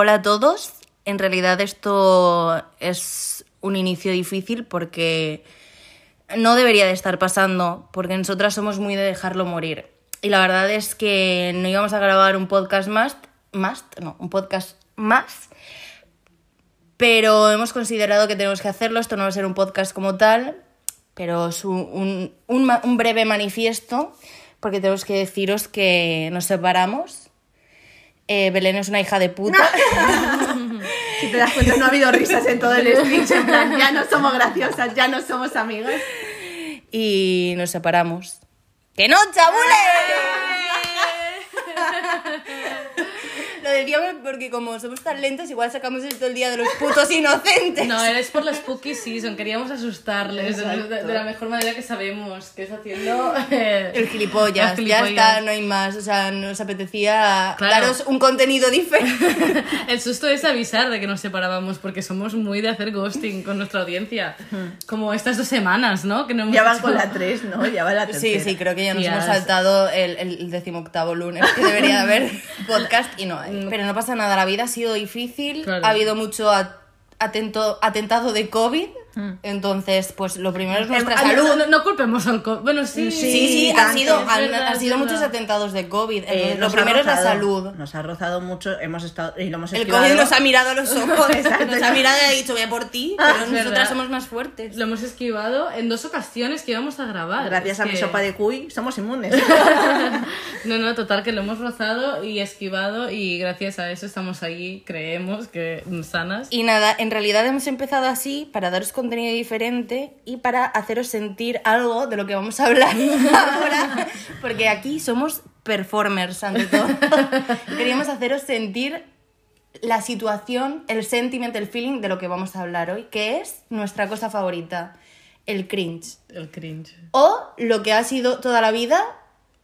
Hola a todos. En realidad esto es un inicio difícil porque no debería de estar pasando, porque nosotras somos muy de dejarlo morir. Y la verdad es que no íbamos a grabar un podcast más, más, no, un podcast más, pero hemos considerado que tenemos que hacerlo. Esto no va a ser un podcast como tal, pero es un, un, breve manifiesto, porque tenemos que deciros que nos separamos. Eh, Belén es una hija de puta. Si te das cuenta, no ha habido risas en todo el speech. En plan, ya no somos graciosas, ya no somos amigas. y nos separamos. ¡Que no, chabules! Lo decíamos porque como somos tan lentos, igual sacamos esto el día de los putos inocentes. No, es por la spooky season, queríamos asustarles de, de- la mejor manera que sabemos, que es haciendo... eh, El gilipollas, el ya gilipollas. está, no hay más. O sea, nos apetecía Claro. daros un contenido diferente. El susto es avisar de que nos separábamos porque somos muy de hacer ghosting con nuestra audiencia. Como estas dos semanas, ¿no? Que no hemos Ya van hecho- con la 3, ¿no? Ya va la Sí, tercera. sí, creo que ya nos Tías. hemos saltado el, el decimoctavo lunes que debería de haber podcast y no hay. Pero no pasa nada, la vida ha sido difícil, Claro. ha habido mucho atento, atentado de COVID, entonces pues lo primero es nuestra Ah, salud. No, no, no culpemos al co- Bueno, sí. Sí, sí, han tanto, sido, han, verdad, han sido muchos atentados de COVID. Eh, entonces, lo nos ha primero es la rozado, salud. Nos ha rozado mucho, hemos estado y lo hemos El esquivado. COVID nos ha mirado a los ojos, nos ha mirado y ha dicho, voy a por ti, pero es nosotras somos más fuertes. Lo hemos esquivado en dos ocasiones que íbamos a grabar. Gracias Es a mi que- sopa de cuy somos inmunes. No, no, total, que lo hemos rozado y esquivado y gracias a eso estamos ahí, creemos que sanas. Y nada, en realidad hemos empezado así para daros contenido diferente y para haceros sentir algo de lo que vamos a hablar ahora, porque aquí somos performers ante todo. Queríamos haceros sentir la situación, el sentiment, el feeling de lo que vamos a hablar hoy, que es nuestra cosa favorita, el cringe. El cringe. O lo que ha sido toda la vida,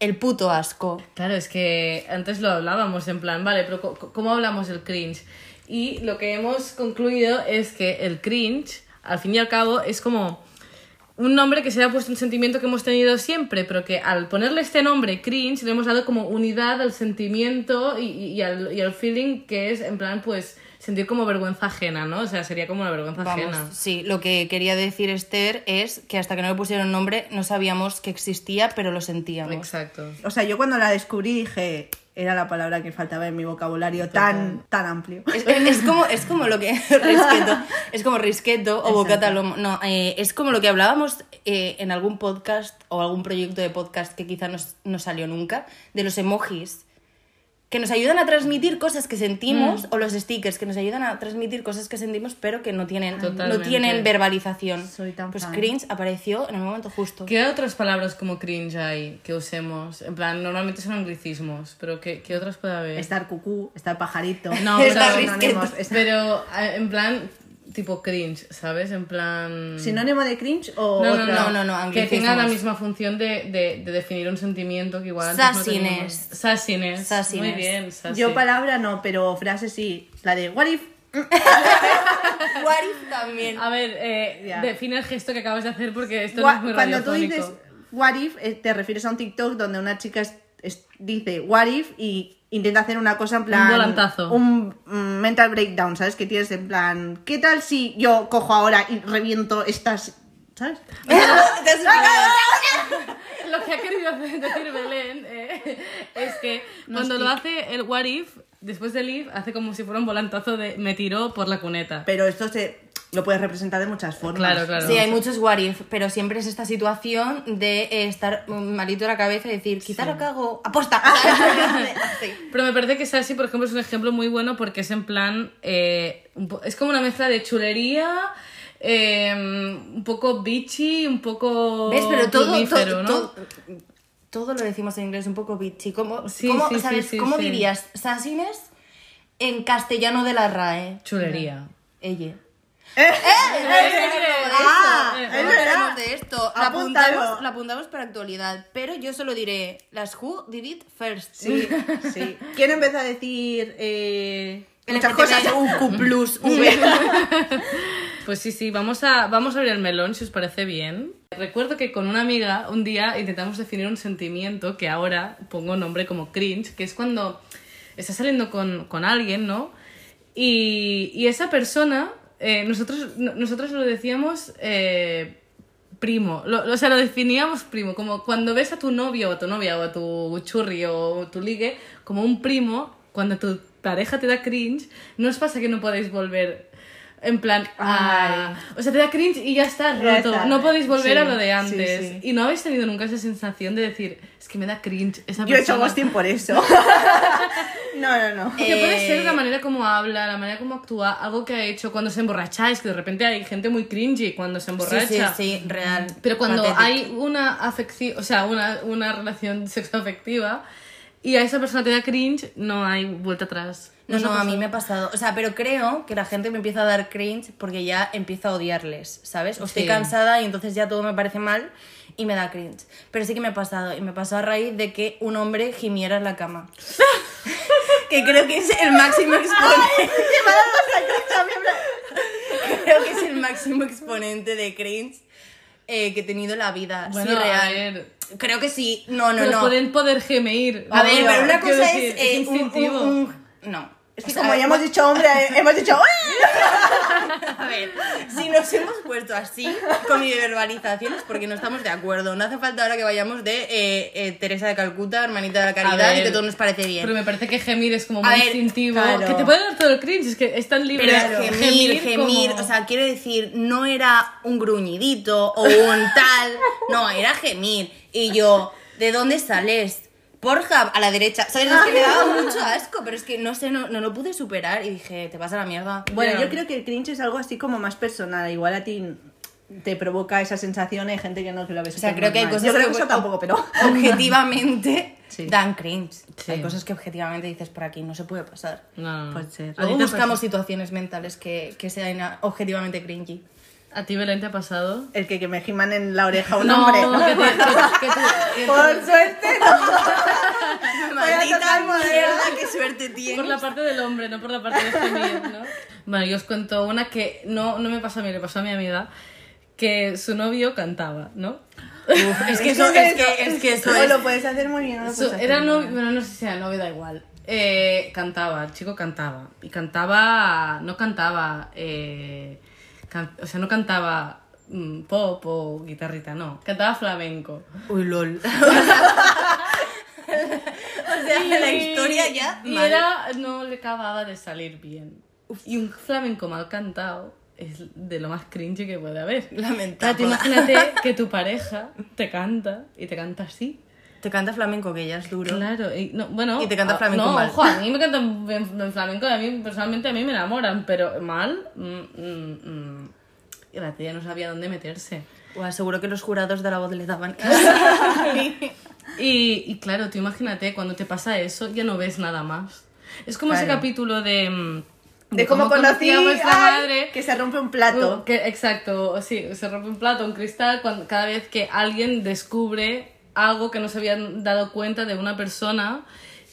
el puto asco. Claro, es que antes lo hablábamos en plan, vale, pero ¿cómo hablamos del cringe? Y lo que hemos concluido es que el cringe, al fin y al cabo, es como un nombre que se le ha puesto un sentimiento que hemos tenido siempre, pero que al ponerle este nombre, cringe, le hemos dado como unidad al sentimiento y, y- y al, y al feeling que es, en plan, pues, sentir como vergüenza ajena, ¿no? O sea, sería como la vergüenza ajena. Sí, lo que quería decir Esther es que hasta que no le pusieron nombre no sabíamos que existía, pero lo sentíamos. Exacto. O sea, yo cuando la descubrí dije, era la palabra que faltaba en mi vocabulario tan, tan amplio. Es, es- es como, es como lo que. risqueto. Es como risqueto o bocata lomo. No, eh, es como lo que hablábamos eh, en algún podcast o algún proyecto de podcast que quizá no, no salió nunca, de los emojis. Que nos ayudan a transmitir cosas que sentimos, o los stickers que nos ayudan a transmitir cosas que sentimos, pero que no tienen, no tienen verbalización. Soy tan pues fan. cringe apareció en el momento justo. ¿Qué otras palabras como cringe hay que usemos? En plan, normalmente son anglicismos, pero ¿qué, qué otras puede haber? Estar cucú, estar pajarito. No, pero, estar- pero eh, en plan, tipo cringe, ¿sabes? En plan... ¿Sinónimo de cringe o No, no, otra? no, No, no, no, Que tenga la misma función de, de, de definir un sentimiento que igual antes no Sassiness. teníamos. Sassiness. Sassiness. Muy bien, sassy. Yo palabra no, pero frase sí. La de what if... What if también. A ver, eh, define el gesto que acabas de hacer porque esto Gua- no es muy Cuando tú dices what if, eh, te refieres a un TikTok donde una chica es- es- dice what if y intenta hacer una cosa en plan... volantazo. Un mm, mental breakdown, ¿sabes? Que tienes en plan, ¿qué tal si yo cojo ahora y reviento estas... ¿Sabes? Te has explicado. Lo que ha querido decir Belén eh, es que cuando lo hace el what if, después del if, hace como si fuera un volantazo de me tiró por la cuneta. Pero esto se lo puedes representar de muchas formas. Claro, claro. Sí, hay muchos what if, pero siempre es esta situación de eh, estar malito de la cabeza y decir, quizá lo cago, aposta. Sí. Pero me parece que Sassy, por ejemplo, es un ejemplo muy bueno porque es en plan. eh, es como una mezcla de chulería, eh, un poco bitchy, un poco. ¿Ves? Pero todo, todo, ¿no? todo, todo lo decimos en inglés un poco bitchy. ¿Cómo, Sí, cómo, sí, ¿sabes? sí, sí, ¿cómo sí. dirías sassiness en castellano de la RAE? Chulería. Ella. Eh, hablaremos de esto. La apuntamos, la apuntamos para actualidad. Pero yo solo diré las who did it first. Sí, sí. ¿Quién empezó a decir eh, muchas cosas? LGTBIQ+, V. Pues sí, sí, vamos a, vamos a abrir el melón si os parece bien. Recuerdo que con una amiga un día intentamos definir un sentimiento que ahora pongo nombre como cringe, que es cuando estás saliendo con, con alguien, ¿no? Y, y esa persona, eh, nosotros, no- nosotros lo decíamos eh, primo, lo, o sea, lo definíamos primo, como cuando ves a tu novio o a tu novia o a tu churri o tu ligue como un primo, cuando tu pareja te da cringe, no os pasa que no podéis volver en plan, ah, o sea, te da cringe y ya está Ya roto, está. no podéis volver Sí, a lo de sí, antes. sí. Y no habéis tenido nunca esa sensación de decir, es que me da cringe esa Yo he hecho persona. ghosting por eso. no, no, no. Que puede Eh, ser la manera como habla, la manera como actúa, algo que ha hecho cuando se emborracha. Es que de repente hay gente muy cringy cuando se Sí, emborracha. sí, sí, real. Pero cuando Patético. hay una afección, o sea, una, una relación sexoafectiva y a esa persona te da cringe, no hay vuelta atrás. No, no, a mí me ha pasado. O sea, pero creo que la gente me empieza a dar cringe porque ya empiezo a odiarles, ¿sabes? O estoy Sí. cansada y entonces ya todo me parece mal y me da cringe. Pero sí que me ha pasado. Y me pasó a raíz de que un hombre gimiera en la cama. que creo que es el máximo exponente. creo que es el máximo exponente de cringe eh, que he tenido en la vida. Bueno, sí, a ver. Creo que sí. No, no, Pero no. pueden poder gemeir. A ver, pero una cosa decir, es, eh, un- un- instintivo. un- No. Es que O sea, como ya hemos dicho hombre, hemos dicho. A ver, si nos hemos puesto así con mi verbalización es porque no estamos de acuerdo. No hace falta ahora que vayamos de eh, eh, Teresa de Calcuta, hermanita de la caridad, y que todo nos parece bien. Pero me parece que gemir es como A muy ver, instintivo. claro. Que te puede dar todo el cringe, es que es tan libre. Pero gemir, gemir, como- o sea, quiero decir, no era un gruñidito o un tal, no, era gemir. Y yo, ¿de dónde sales? Pornhub, a la derecha. ¿Sabes? Es que me daba mucho asco, pero es que no sé, no, no lo pude superar y dije, te vas a la mierda. Bueno, Ya. yo creo que el cringe es algo así como más personal. Igual a ti te provoca esa sensación, hay gente que no que lo ve O sea, creo que hay cosas Yo creo que que eso tampoco, pero... objetivamente Sí. dan cringe. Sí. Hay cosas que objetivamente dices por aquí no se puede pasar. No, no. Puede ser. ¿A ti Luego buscamos situaciones mentales que, que sean ah, objetivamente cringy. ¿A ti, Belén, te ha pasado? El que, que me giman en la oreja un no, hombre. que, te- que- que tú- que Por suerte, no. Maldita tocar madera. mierda, qué suerte tienes. por la parte del hombre, no por la parte de gemir, ¿no? Bueno, yo os cuento una que no, no me pasó a mí, le pasó a mi amiga, que su novio cantaba, ¿no? es que eso es que, es que eso no es... lo puedes hacer muy bien. No lo Su- puedes hacer era muy novio, bien. bueno, no sé si era novio, da igual. Eh, cantaba, el chico cantaba. Y cantaba, no cantaba, eh, o sea, no cantaba mm, pop o guitarrita, no. Cantaba flamenco. Uy, lol. o sea, la historia ya... Y mal. era, no le acababa de salir bien. Y un flamenco mal cantado es de lo más cringy que puede haber. Lamentable. Imagínate que tu pareja te canta y te canta así. Te canta flamenco, que ya es duro. Claro, y, no, bueno, Y te canta ah, flamenco no, mal. ojo, a mí me cantan en, en flamenco y a mí personalmente a mí me enamoran, pero mal, mm, mm, mm. y la tía no sabía dónde meterse. Buah, seguro que los jurados de la voz le daban... Y, y claro, tú imagínate, cuando te pasa eso, ya no ves nada más. Es como ese Claro. capítulo de... De cómo conocí a vuestra ay, madre. que se rompe un plato. Uh, que, exacto, sí, se rompe un plato, un cristal, cuando, cada vez que alguien descubre algo que no se habían dado cuenta de una persona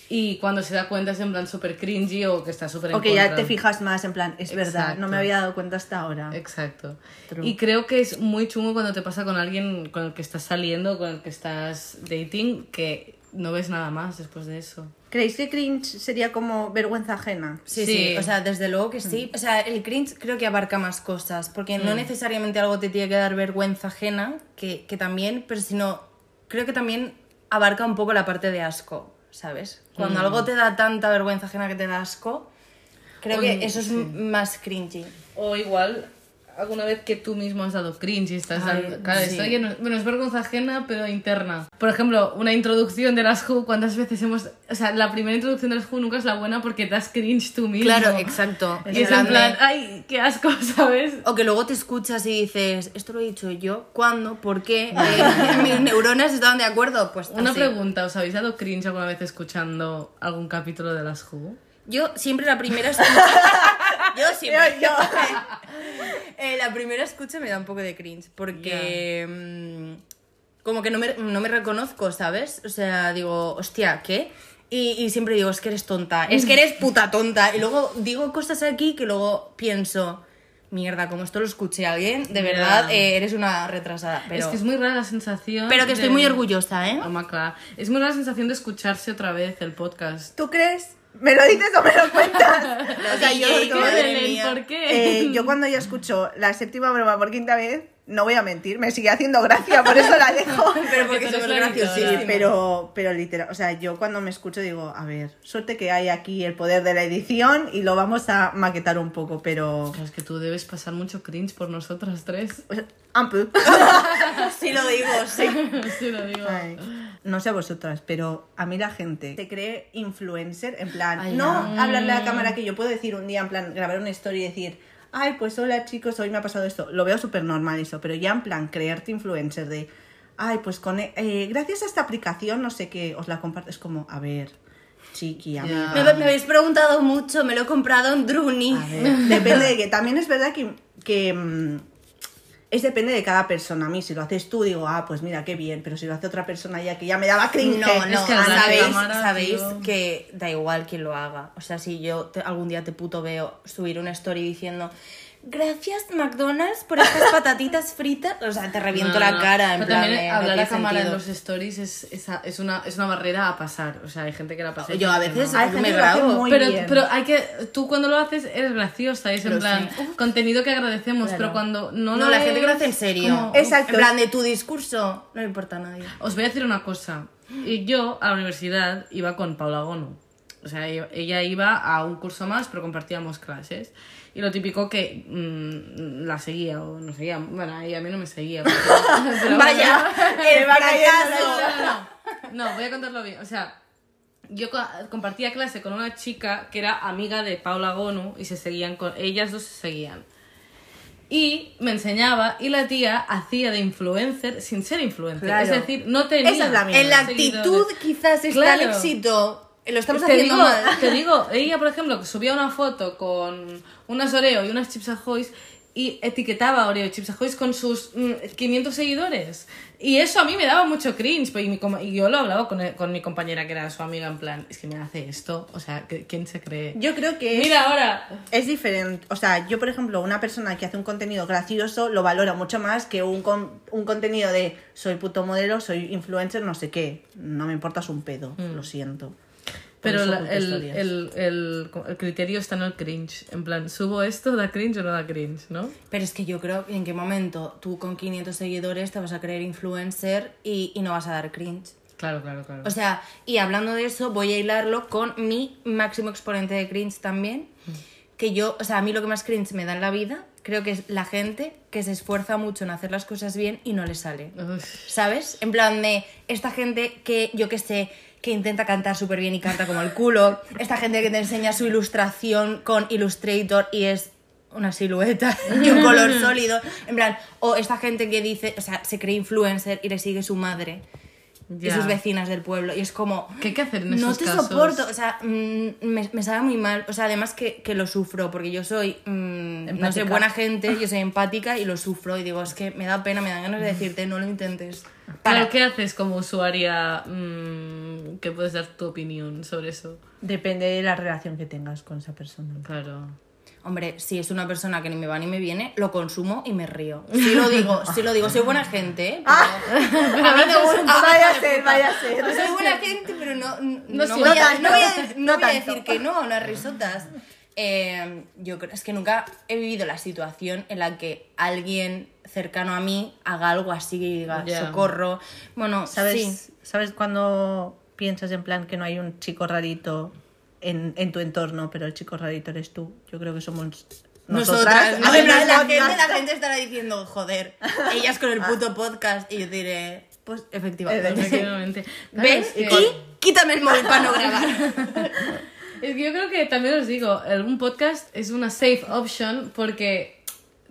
y cuando se da cuenta es en plan súper cringy o que está súper o que ya te fijas más en plan, es verdad, Exacto. no me había dado cuenta hasta ahora. Exacto. True. Y creo que es muy chungo cuando te pasa con alguien con el que estás saliendo, con el que estás dating, que no ves nada más después de eso. ¿Creéis que cringe sería como vergüenza ajena? Sí, Sí. sí, o sea, desde luego que sí. O sea, el cringe creo que abarca más cosas, porque Mm. no necesariamente algo te tiene que dar vergüenza ajena, que, que también, pero sino, creo que también abarca un poco la parte de asco, ¿sabes? Cuando Mm. algo te da tanta vergüenza ajena que te da asco, creo Uy, que eso es más cringy. O igual, alguna vez que tú mismo has dado cringe y estás Ay, dando... Claro, sí. esto ya no- bueno, es vergüenza ajena, pero interna. Por ejemplo, una introducción de las Who, ¿cuántas veces hemos... O sea, la primera introducción de las Who nunca es la buena porque das cringe tú mismo. Claro, exacto. Y es En en plan, ay, qué asco, ¿sabes? O que luego te escuchas y dices, esto lo he dicho yo, ¿cuándo? ¿Por qué? Eh, ¿Mis neuronas estaban de acuerdo? Pues Una así. pregunta, ¿os habéis dado cringe alguna vez escuchando algún capítulo de las Who? Yo siempre la primera escucha. yo siempre. Yo, yo. Eh, la primera escucha me da un poco de cringe. Porque. mm, como que no me, no me reconozco, ¿sabes? O sea, digo, hostia, ¿qué? Y, y siempre digo, es que eres tonta. Es que eres puta tonta. Y luego digo cosas aquí que luego pienso. Mierda, como esto lo escuché a alguien, de verdad, eh, eres una retrasada. Pero, Es que es muy rara la sensación. pero que estoy muy orgullosa, ¿eh? Es muy rara la sensación de escucharse otra vez el podcast. ¿Tú crees? ¿Me lo dices o me lo cuentas? o sea, yo, madre. ¿Por qué? Eh, yo cuando ya escucho la séptima broma por quinta vez, no voy a mentir, me sigue haciendo gracia, por eso la dejo. Pero porque la graciosos. Sí, pero, pero literal, o sea, yo cuando me escucho digo, a ver, suerte que hay aquí el poder de la edición y lo vamos a maquetar un poco, pero... Es que tú debes pasar mucho cringe por nosotras tres. ample. Sí lo digo, sí. Sí, lo digo. Ay, no sé a vosotras, pero a mí la gente se cree influencer, en plan, Ay, no no. hablarle a la cámara que yo puedo decir un día, en plan, grabar una historia y decir, ay, pues hola chicos, hoy me ha pasado esto. Lo veo súper normal eso, pero ya en plan, creerte influencer de, ay, pues con, eh, gracias a esta aplicación, no sé qué, os la comparto. Es como, a ver, chiqui. Me, me habéis preguntado mucho, me lo he comprado en Druni. Depende de que también es verdad que, que, mm, es depende de cada persona. A mí, si lo haces tú, digo, ah, pues mira, qué bien, pero si lo hace otra persona ya que ya me daba cringe. No, Es no, que hablar de sabéis, cámara, sabéis tío. que da igual quien lo haga. O sea, si yo te- algún día te puto veo subir una story diciendo gracias McDonald's por estas patatitas fritas, o sea, te reviento No, la no. cara en Pero plan también no hablar a tiene cámara en sentido. los stories es, es, es una, es una barrera a pasar. O sea, hay gente que la pasa. y Yo a veces no. Me grabo. muy pero, bien. pero hay que tú cuando lo haces eres graciosa es en Lo plan contenido que agradecemos pero cuando no No, la gente que lo hace en serio. como- Exacto. En plan de tu discurso, no le importa a nadie. os voy a decir una cosa y yo a la universidad iba con Paula Gono o sea ella iba a un curso más pero compartíamos clases y lo típico que mm, la seguía o no seguía bueno ella a mí no me seguía pero- pero Vaya, el No, fracaso. no, no. Voy a contarlo bien. O sea, yo co- compartía clase con una chica que era amiga de Paula Gonu y se seguían con. Ellas dos se seguían. Y me enseñaba y la tía hacía de influencer sin ser influencer. Claro. Es decir, no tenía. Esa es la. En la actitud quizás está Claro. el éxito. Lo estamos te haciendo digo, mal. te digo, ella, por ejemplo, subía una foto con unas Oreo y unas Chips Ahoys y etiquetaba Oreo y Chips Ahoys con sus mm, 500 seguidores. Y eso a mí me daba mucho cringe. Y, mi y yo lo hablaba con, con mi compañera que era su amiga, en plan, es que me hace esto. O sea, ¿qué- ¿quién se cree? Yo creo que es, Mira ahora. es diferente. O sea, yo, por ejemplo, una persona que hace un contenido gracioso lo valora mucho más que un, con- un contenido de soy puto modelo, soy influencer, no sé qué. No me importas un pedo, lo siento. Pero la- el, el, el, el criterio está en el cringe. En plan, ¿subo esto? ¿Da cringe o no da cringe? ¿No? Pero es que yo creo que en qué momento tú con 500 seguidores te vas a creer influencer y, y no vas a dar cringe. Claro, claro, claro. O sea, y hablando de eso, voy a hilarlo con mi máximo exponente de cringe también. Que yo, o sea, a mí lo que más cringe me da en la vida, creo que es la gente que se esfuerza mucho en hacer las cosas bien y no le sale. Uf. ¿Sabes? En plan de esta gente que, yo que sé, que intenta cantar súper bien y canta como el culo. Esta gente que te enseña su ilustración con Illustrator y es una silueta y un color sólido. En plan, o esta gente que dice, o sea, se cree influencer y le sigue su madre y sus vecinas del pueblo. Y es como... ¿Qué hay que hacer en No esos te casos? soporto, o sea, mm, me, me sabe muy mal. O sea, además que, que lo sufro, porque yo soy, mm, no sé, buena gente, yo soy empática y lo sufro. Y digo, es que me da pena, me dan ganas de decirte, no lo intentes. Para. Claro, ¿qué haces como usuaria mm, que puedes dar tu opinión sobre eso? Depende de la relación que tengas con esa persona. Claro. Hombre, si es una persona que ni me va ni me viene, lo consumo y me río. Sí lo digo, sí lo digo, soy buena gente, ¿eh? Pero- a mí me gusta. vaya a ser, vaya a ser. Soy buena gente, pero no, no, No no sí, voy, no a, tanto. no voy a- no No voy a tanto. decir que no a unas risotas. Eh, yo creo es que nunca he vivido la situación en la que alguien cercano a mí haga algo así y diga socorro. Bueno, ¿Sabes, sí. ¿Sabes cuando piensas en plan que no hay un chico rarito en, en tu entorno, pero el chico rarito eres tú? Yo creo que somos Nosotras, nosotras. ¿no? A ver, la, gente, la gente estará diciendo, joder, ellas con el puto podcast. Y yo diré, pues efectivamente. Efectivamente. Claro, Ven es que- y quítame el móvil para no grabar. Es que yo creo que también os digo, un podcast es una safe option porque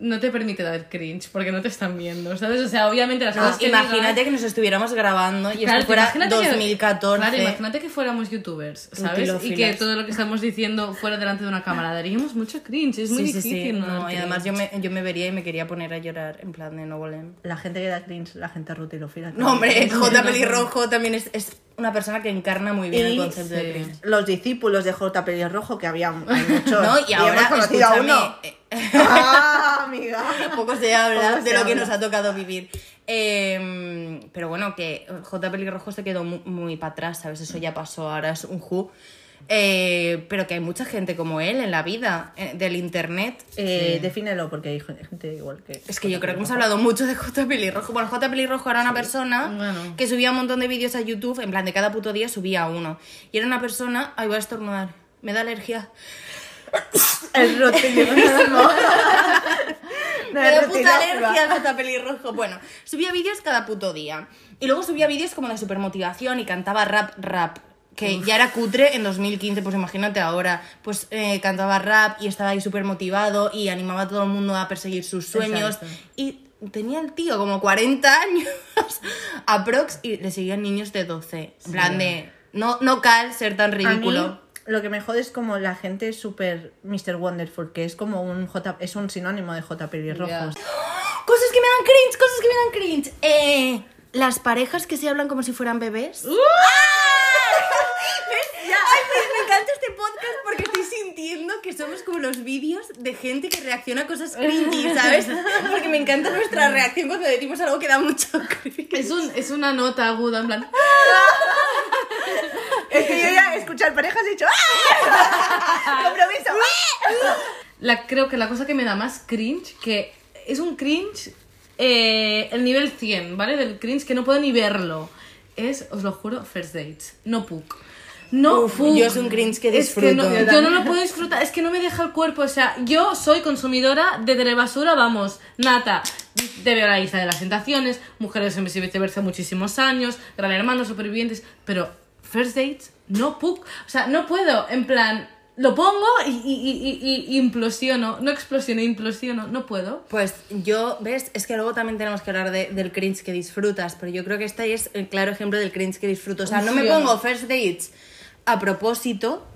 no te permite dar cringe, porque no te están viendo, ¿sabes? O sea, obviamente las No, cosas que imagínate que nos estuviéramos grabando y Claro, esto fuera imagínate que- 2014. claro, imagínate que fuéramos youtubers, ¿sabes? Y que todo lo que estamos diciendo fuera delante de una cámara daríamos mucho cringe, es muy Sí, sí, difícil. sí. no No, y además yo me, yo me vería y me quería poner a llorar en plan de no volem. La gente que da cringe, la gente rutilófila. No, hombre, J. Pelirrojo también es, es una persona que encarna muy bien el concepto de sí. cringe. Los discípulos de J. Pelirrojo, que había muchos. No, y ahora, hemos conocido a uno. eh, ¡Ah, amiga! poco se habla Poco se de lo que nos ha tocado vivir. Eh, pero bueno, que J. Pelirrojo se quedó mu- muy, para atrás, ¿sabes? Eso ya pasó, ahora es un Who. Eh, pero que hay mucha gente como él en la vida, eh, del internet. Eh, Defínelo, porque hay gente igual que. Es que yo creo que hemos hablado mucho de J. Pelirrojo. Bueno, J. Pelirrojo era una persona Bueno. que subía un montón de vídeos a YouTube, en plan de cada puto día subía uno. Y era una persona. Ay, voy a estornudar. Me da alergia. El rotillo. Me da puta alergia al J. Pelirrojo. Bueno, subía vídeos cada puto día. Y luego subía vídeos como de supermotivación y cantaba rap, rap. Que ya era cutre en 2015, pues imagínate ahora. Pues eh, cantaba rap y estaba ahí súper motivado y animaba a todo el mundo a perseguir sus sueños. Exacto. Y tenía el tío como 40 años, aprox, y le seguían niños de 12. En plan de, no, no cal ser tan ridículo. Lo que me jode es como la gente es súper Mr. Wonderful, que es como un J, es un sinónimo de J pelirrojos. Ya. Cosas que me dan cringe, cosas que me dan cringe. Eh, las parejas que se hablan como si fueran bebés. ¡Uh! Ay, pues me encanta este podcast porque estoy sintiendo que somos como los vídeos de gente que reacciona a cosas cringy, ¿sabes? Porque me encanta nuestra reacción cuando decimos algo que da mucho cringe. Es, un, es una nota aguda, en plan. Es que yo escuchar parejas he dicho ¡Ah! ¡Compromiso! ¡Ah! La, creo que la cosa que me da más cringe, que es un cringe, eh, el nivel 100, ¿vale? Del cringe que no puedo ni verlo. Es, os lo juro, first dates. No puk. No Uf, puk. yo es un cringe que Es que no- disfruto. yo no lo puedo disfrutar, es que no me deja el cuerpo. O sea, yo soy consumidora de telebasura, vamos, nata. Te veo la lista de las tentaciones, mujeres en viceversa muchísimos años, gran hermano, supervivientes, pero first dates, no puk. O sea, no puedo, en plan, lo pongo y, y, y- y- implosiono. No explosiono, implosiono, no puedo. Pues yo, ¿ves? Es que luego también tenemos que hablar de- del cringe que disfrutas, pero yo creo que este es el claro ejemplo del cringe que disfruto. O sea, no me pongo first dates a propósito,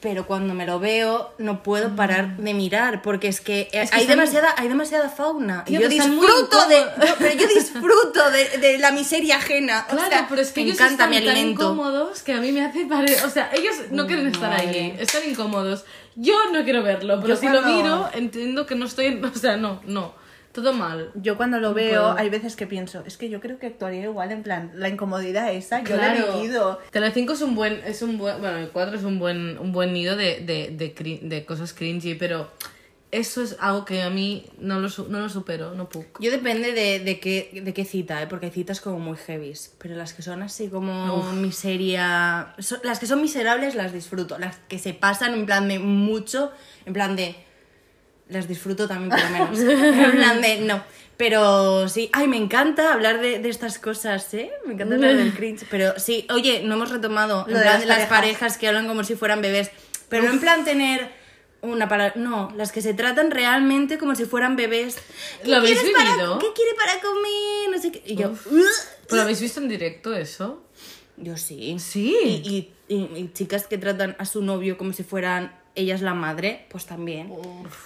pero cuando me lo veo no puedo parar de mirar, porque es que, eh, Es que hay, demasiada, hay demasiada fauna. Tío, y yo disfruto de, pero yo disfruto de, de la miseria ajena. O Claro, sea, pero es que me ellos encanta están mi tan incómodos que a mí me hace pare... O sea, ellos no quieren estar allí, están incómodos. Yo no quiero verlo, pero Yo si cuando- lo miro, entiendo que no estoy... O sea, no, no. Todo mal. Yo cuando lo veo, puedo. hay veces que pienso, es que yo creo que actuaría igual, en plan, la incomodidad esa, yo la he vivido. Telecinco es un buen, es un buen, bueno, el 4 es un buen, un buen nido de, de, de, de cosas cringy, pero eso es algo que a mí no lo, no lo supero, no puc. Yo depende de, de, qué, de qué cita, ¿eh? porque hay citas como muy heavies, pero las que son así como miseria... so- las que son miserables las disfruto, las que se pasan en plan de mucho, en plan de... Las disfruto también por lo menos, en plan de no. Pero sí, ay, me encanta hablar de, de estas cosas, ¿eh? Me encanta hablar del cringe. Pero sí, oye, no hemos retomado en Lo de plan las parejas. parejas que hablan como si fueran bebés, pero no en plan tener una para no, las que se tratan realmente como si fueran bebés. ¿Qué ¿Lo habéis quieres para- vivido? ¿Qué quiere para comer? No sé qué. Y yo, ¿Pero habéis visto en directo eso? yo sí. Sí. Y, y- y- y chicas que tratan a su novio como si fueran ellas la madre, pues también.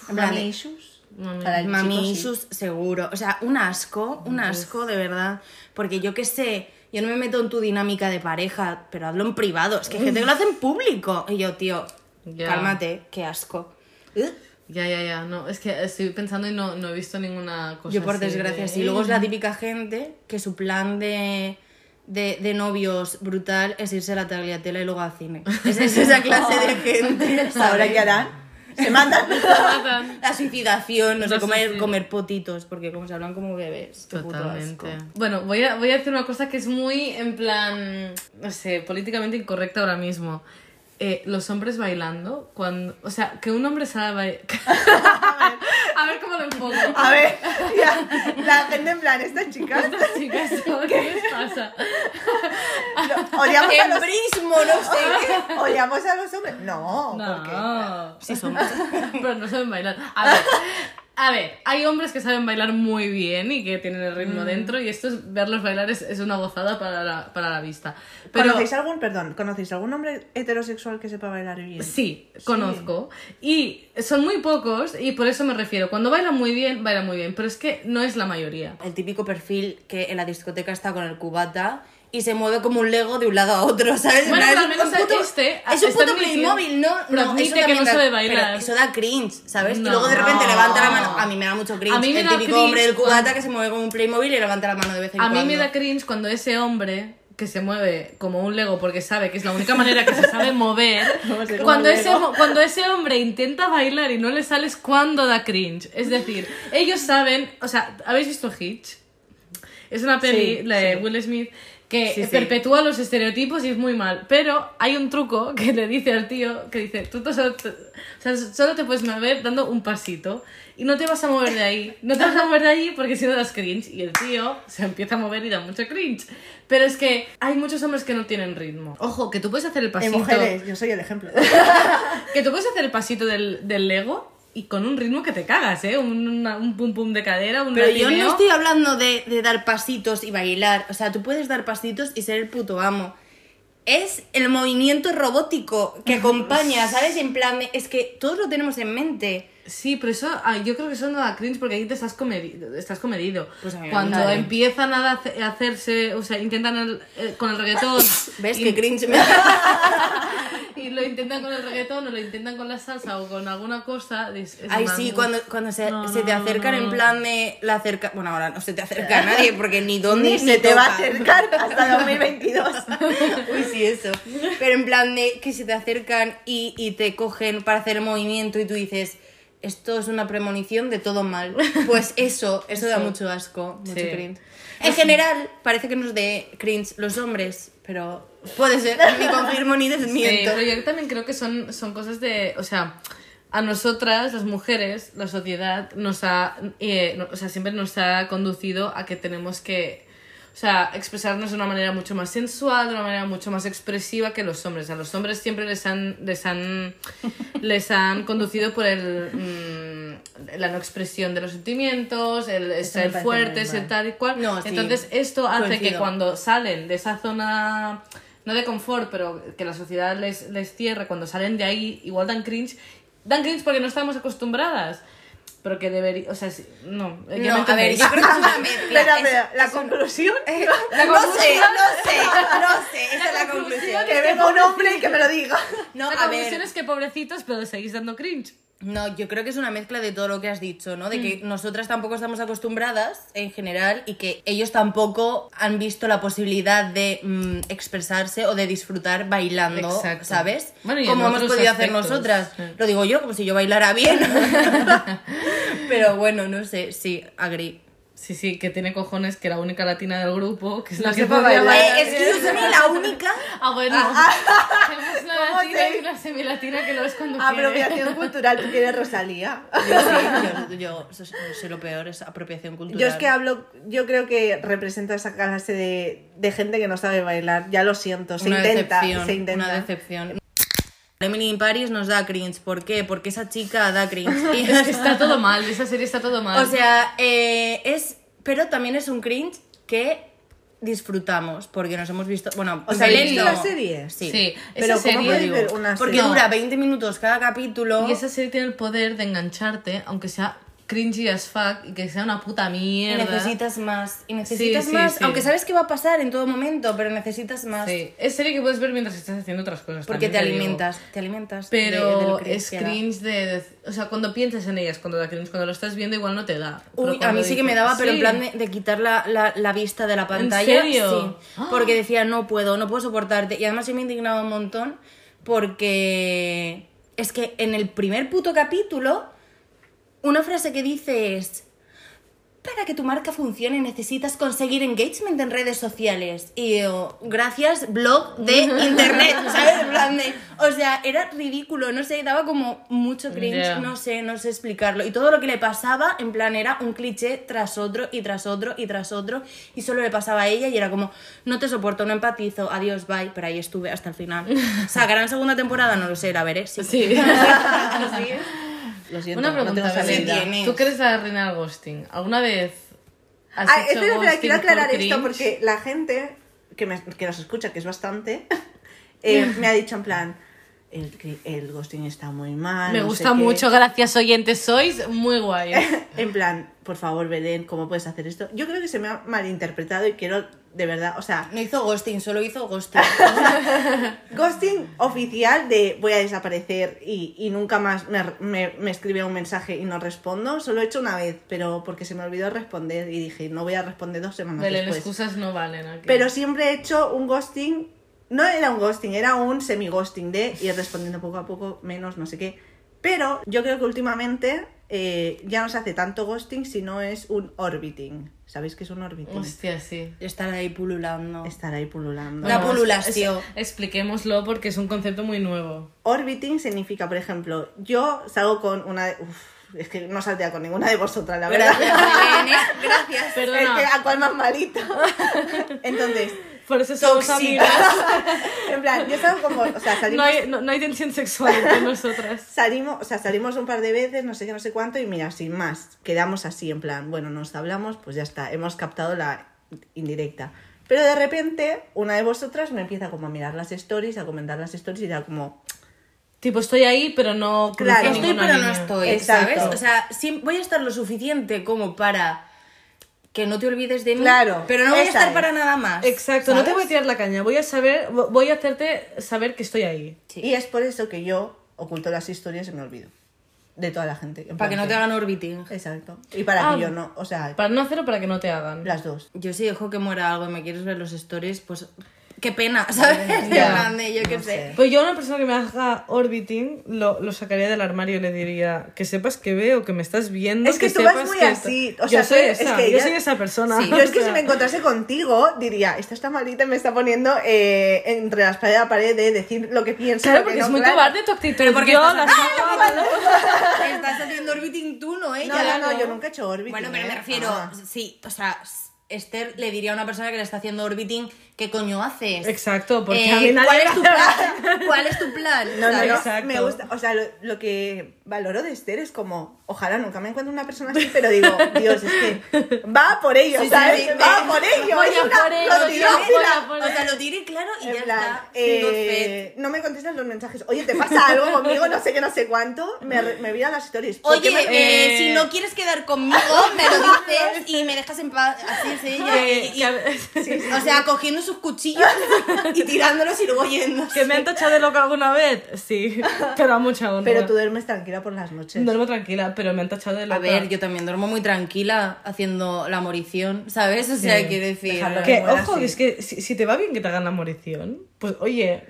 En plan de- Mami issues. Mami- Para el Mami chico, sí. issues, seguro. O sea, un asco, un asco, de verdad. Porque yo qué sé, yo no me meto en tu dinámica de pareja, pero hablo en privado. Es que hay gente que lo hace en público. Y yo, tío, Ya. cálmate, qué asco. Ugh. Ya, ya, ya, no, es que estoy pensando y no, no he visto ninguna cosa Yo por así desgracia de- sí. Luego es la típica gente que su plan de, de, de novios brutal es irse a la tagliatela y luego al cine. Es, es esa clase de gente. Ahora qué harán. Se mandan. Matan. La suicidación, no sé, No sé comer, potitos, porque como se hablan como bebés. qué puto Totalmente. asco. Bueno, voy a, voy a decir una cosa que es muy, en plan, no sé, políticamente incorrecta ahora mismo. Eh, los hombres bailando, cuando, o sea, que un hombre salga a bailar... a ver cómo lo enfoco. A ver, ya, la gente en plan, estas chicas Estas chicas, ¿qué les pasa? odiamos a los, Embrismo, no sé. odiamos a los hombres. No, porque No. Sí somos. Pero no saben bailar. A ver, a ver, hay hombres que saben bailar muy bien y que tienen el Mm. ritmo dentro y esto es, verlos bailar es, es una gozada para la, para la vista. Pero ¿Conocéis algún, perdón, ¿conocéis algún hombre heterosexual que sepa bailar bien? sí, conozco. Y son muy pocos y por eso me refiero. Cuando bailan muy bien, bailan muy bien, pero es que no es la mayoría. El típico perfil que en la discoteca está con el cubata y se mueve como un lego de un lado a otro, ¿sabes? Bueno, al menos un puto- este Es un puto Playmobil, ¿no? pero no, eso que no da- sabe bailar. pero eso da cringe, ¿sabes? No. Y luego de repente levanta la mano. A mí me da mucho cringe. A mí me el da típico cringe hombre del cubata cuando- que se mueve como un Playmobil y levanta la mano de vez en A mí cuando. me da cringe cuando ese hombre que se mueve como un Lego porque sabe que es la única manera que se sabe mover, a cuando ese, cuando ese hombre intenta bailar y no le sale es cuando da cringe. Es decir, ellos saben, o sea, ¿habéis visto Hitch? Es una peli Sí, la de sí. Will Smith que Sí, sí. perpetúa los estereotipos y es muy mal. Pero hay un truco que le dice al tío que dice, tú solo te, o sea, solo te puedes mover dando un pasito y no te vas a mover de ahí. No te vas a mover de ahí porque si no das cringe. Y el tío se empieza a mover y da mucho cringe. Pero es que hay muchos hombres que no tienen ritmo. Ojo, que tú puedes hacer el En pasito. mujeres, yo soy el ejemplo. Que tú puedes hacer el pasito del, del Lego y con un ritmo que te cagas, ¿eh? Un, una- un pum pum de cadera, un Pero yo no estoy hablando de, de dar pasitos y bailar. O sea, tú puedes dar pasitos y ser el puto amo. Es el movimiento robótico que acompaña, ¿sabes? En plan, de- es que todos lo tenemos en mente. Sí, pero eso, ah, yo creo que eso no da cringe porque ahí te estás, comedi- estás comedido. Pues Cuando encanta. empiezan a, hace- a hacerse, o sea, intentan el- eh, con el reggaetón. ¿Ves y, qué cringe me y lo intentan con el reggaetón o lo intentan con la salsa o con alguna cosa. es- es Ay, sí, cuando, cuando se, No, se no, te acercan no, en plan de la acerca... Bueno, ahora no se te acerca a nadie porque ni dónde Ni se te va a acercar hasta 2022. Uy, sí, eso. Pero en plan de que se te acercan y, y te cogen para hacer movimiento y tú dices, esto es una premonición de todo mal. Pues eso, eso, da mucho asco, mucho Sí. cringe. En general, parece que nos dé cringe los hombres, pero puede ser, ni confirmo ni Sí, desmiento. pero yo también creo que son, son cosas de. O sea, a nosotras, las mujeres, la sociedad, nos ha. eh, no- o sea, siempre nos ha conducido a que tenemos que. O sea, expresarnos de una manera mucho más sensual, de una manera mucho más expresiva que los hombres. A los hombres siempre les han, les han, les han conducido por el, mm, la no expresión de los sentimientos, el ser fuertes, el tal y cual. No, sí. Entonces, esto hace que cuando salen de esa zona, no de confort, pero que la sociedad les, les cierra, cuando salen de ahí, igual dan cringe. Dan cringe porque no estamos acostumbradas. Pero que debería. O sea, sí- no. me No, a ver, yo creo que es una mezcla. Espera, Es- espera, la conclusión. La no sé, no sé, no sé, esa es la conclusión. Que venga un hombre y que me lo diga. No, la a conclusión ver, es que pobrecitos, pero seguís dando cringe. No, yo creo que es una mezcla de todo lo que has dicho, ¿no? De que Mm. nosotras tampoco estamos acostumbradas en general y que ellos tampoco han visto la posibilidad de mm, expresarse o de disfrutar bailando, Exacto. ¿sabes? Bueno, como hemos podido hacer nosotras. sí. Lo digo yo, como si yo bailara bien. Pero bueno, no sé, sí, agree. Sí, sí, que tiene cojones que la única latina del grupo, que es la No que sepa podría bailar. Eh, excuse me, la única. Ah, bueno. Tenemos una ¿Cómo latina se- y una semilatina que lo es cuando Apropiación cultural, tú quieres Rosalía. Yo sí, yo, yo soy, soy lo peor, es apropiación cultural. Yo es que hablo, yo creo que represento a esa clase de, de gente que no sabe bailar. Ya lo siento, se una intenta, decepción, se intenta. Una decepción. Emily in Paris nos da cringe. ¿Por qué? Porque esa chica da cringe. Y- Es que está todo mal, esa serie está todo mal. o sea, eh, es. Pero también es un cringe que disfrutamos. Porque nos hemos visto. Bueno, O sea, Belén ¿viste no. la serie? Sí. Sí, Pero esa ¿cómo serie... puedes ver una Porque serie? dura 20 minutos cada capítulo. Y esa serie tiene el poder de engancharte, aunque sea cringy as fuck y que sea una puta Y mierda. necesitas más. Y necesitas Sí, sí, más. sí. Aunque sabes que va a pasar en todo momento, pero necesitas más. Sí, es serie que puedes ver mientras estás haciendo otras cosas. Porque te digo. alimentas. Te alimentas. de- Pero del es que da. cringe de, de- O sea, cuando piensas en ellas, cuando da cringe, cuando lo estás viendo, igual no te da. Uy, a mí sí que me daba, pero en plan de, de quitar la, la, la vista de la pantalla. serio? Sí. Porque decía, no puedo, no puedo soportarte. Y además yo me indignaba un montón porque es que en el primer puto capítulo, una frase que dice es. Para que tu marca funcione necesitas conseguir engagement en redes sociales. Y yo, gracias, blog de internet, ¿sabes? En plan de- o sea, era ridículo, no sé, daba como mucho cringe, no sé, no sé explicarlo. Y todo lo que le pasaba, en plan, era un cliché tras otro y tras otro y tras otro. Y solo le pasaba a ella y era como, no te soporto, no empatizo, adiós, bye. Pero ahí estuve hasta el final. ¿Sacarán segunda temporada? No lo sé, la veré. Sí. Sí. Sí. Lo siento, Una no pregunta, tengo Belén. tienes. ¿Tú que eres la reina del ghosting? ¿Alguna vez has Ah, hecho espera, espera, ghosting quiero aclarar por esto porque la gente que, me- que nos escucha, que es bastante, eh, me ha dicho en plan, el, el ghosting está muy mal. Me no gusta qué". mucho, gracias oyentes, sois muy guays. En plan, por favor, Belén, ¿cómo puedes hacer esto? Yo creo que se me ha malinterpretado y quiero, de verdad, o sea, No hizo ghosting, solo hizo ghosting. ghosting oficial de voy a desaparecer y, y nunca más me, me, me escribe un mensaje y no respondo. Solo he hecho una vez, pero porque se me olvidó responder y dije, no voy a responder dos semanas Belén, después. excusas no valen aquí. Pero siempre he hecho un ghosting, no era un ghosting, era un semi-ghosting de ir respondiendo poco a poco, menos, no sé qué. Pero yo creo que últimamente eh, ya no se hace tanto ghosting, sino es un orbiting. ¿Sabéis qué es un orbiting? Hostia, sí. Estar ahí pululando. Estar ahí pululando. La Bueno, pululación. expliquémoslo porque es un concepto muy nuevo. Orbiting significa, por ejemplo, yo salgo con una... de- Uf, es que no saldría con ninguna de vosotras, la verdad. Gracias, ¿eh? Gracias. Es Perdona. que a cuál más malita. Entonces, Por eso somos amigas. en plan, yo salgo como... O sea, No hay, no, no hay tensión sexual entre nosotras. Salimos, o sea, salimos un par de veces, no sé qué, no sé cuánto, y mira, sin más, quedamos así, en plan, bueno, nos hablamos, pues ya está, hemos captado la indirecta. Pero de repente, una de vosotras me empieza como a mirar las stories, a comentar las stories, y era como, Tipo, estoy ahí, pero no Claro. Estoy, pero no estoy, Exacto. ¿sabes? O sea, voy a estar lo suficiente como para que no te olvides de mí. Claro, Pero no voy a estar es. para nada más. Exacto, no te voy a tirar la caña, voy a saber, voy a hacerte saber que estoy ahí. Sí. y es por eso que yo oculto las historias y me olvido de toda la gente. en Para que no te hagan orbiting. Exacto. Y para Ah. que yo no, o sea, Para no hacerlo, para que no te hagan. las dos. Yo si dejo que muera algo y me quieres ver los stories, pues qué pena, ¿sabes? En Ya, plan de, yo qué no sé. sé. Pues yo a una persona que me haga orbiting lo, lo sacaría del armario y le diría que sepas que veo, que me estás viendo. Es que tú sepas vas muy que así, o yo sea, soy tú eres- esa, es que yo soy esa persona. Sí. Yo es que O si me encontrase contigo, diría, esta está malita y me está poniendo eh, entre las paredes a pared de decir lo que pienso. Claro, que porque no, es muy claro. cobarde tu actitud. Pero porque yo estás- la ¡Ah, saco- Estás haciendo orbiting tú, no ella. No, no, no, no. yo nunca he hecho orbiting. Bueno, pero ¿eh? me refiero, Ah. sí, o sea, Esther le diría a una persona que le está haciendo orbiting, ¿qué coño haces? Exacto, porque Eh, a mí nadie ¿cuál, me es tu plan? ¿Cuál es tu plan? No, no, no, Exacto. me gusta, o sea, lo, lo que valoro de Esther es como, ojalá nunca me encuentre una persona así, pero digo, Dios, es que va por ello, Sí, ¿sabes? sí, va me- por ello, voy es a una por ello, lo O sea, lo tiré claro y En ya plan, está. eh, no me contestas los mensajes. Oye, ¿te pasa algo conmigo? No sé qué, no sé cuánto. Me, me vi a las stories. ¿Por Oye, me- eh, Eh, si no quieres quedar conmigo, me lo dices y me dejas en paz. Así es ella. Que- Y- y- que a- o sea, cogiendo sus cuchillos y tirándolos y luego yendo. ¿Que me han tachado de loca alguna vez? Sí, pero a mucha honra. Pero tú duermes tranquila por las noches. Duermo tranquila, pero me han tachado de loca. A ver, yo también duermo muy tranquila haciendo la morición, ¿sabes? O sea, Sí, quiero decir. Que, ojo, así. es que si, si te va bien que te hagan la morición, pues oye,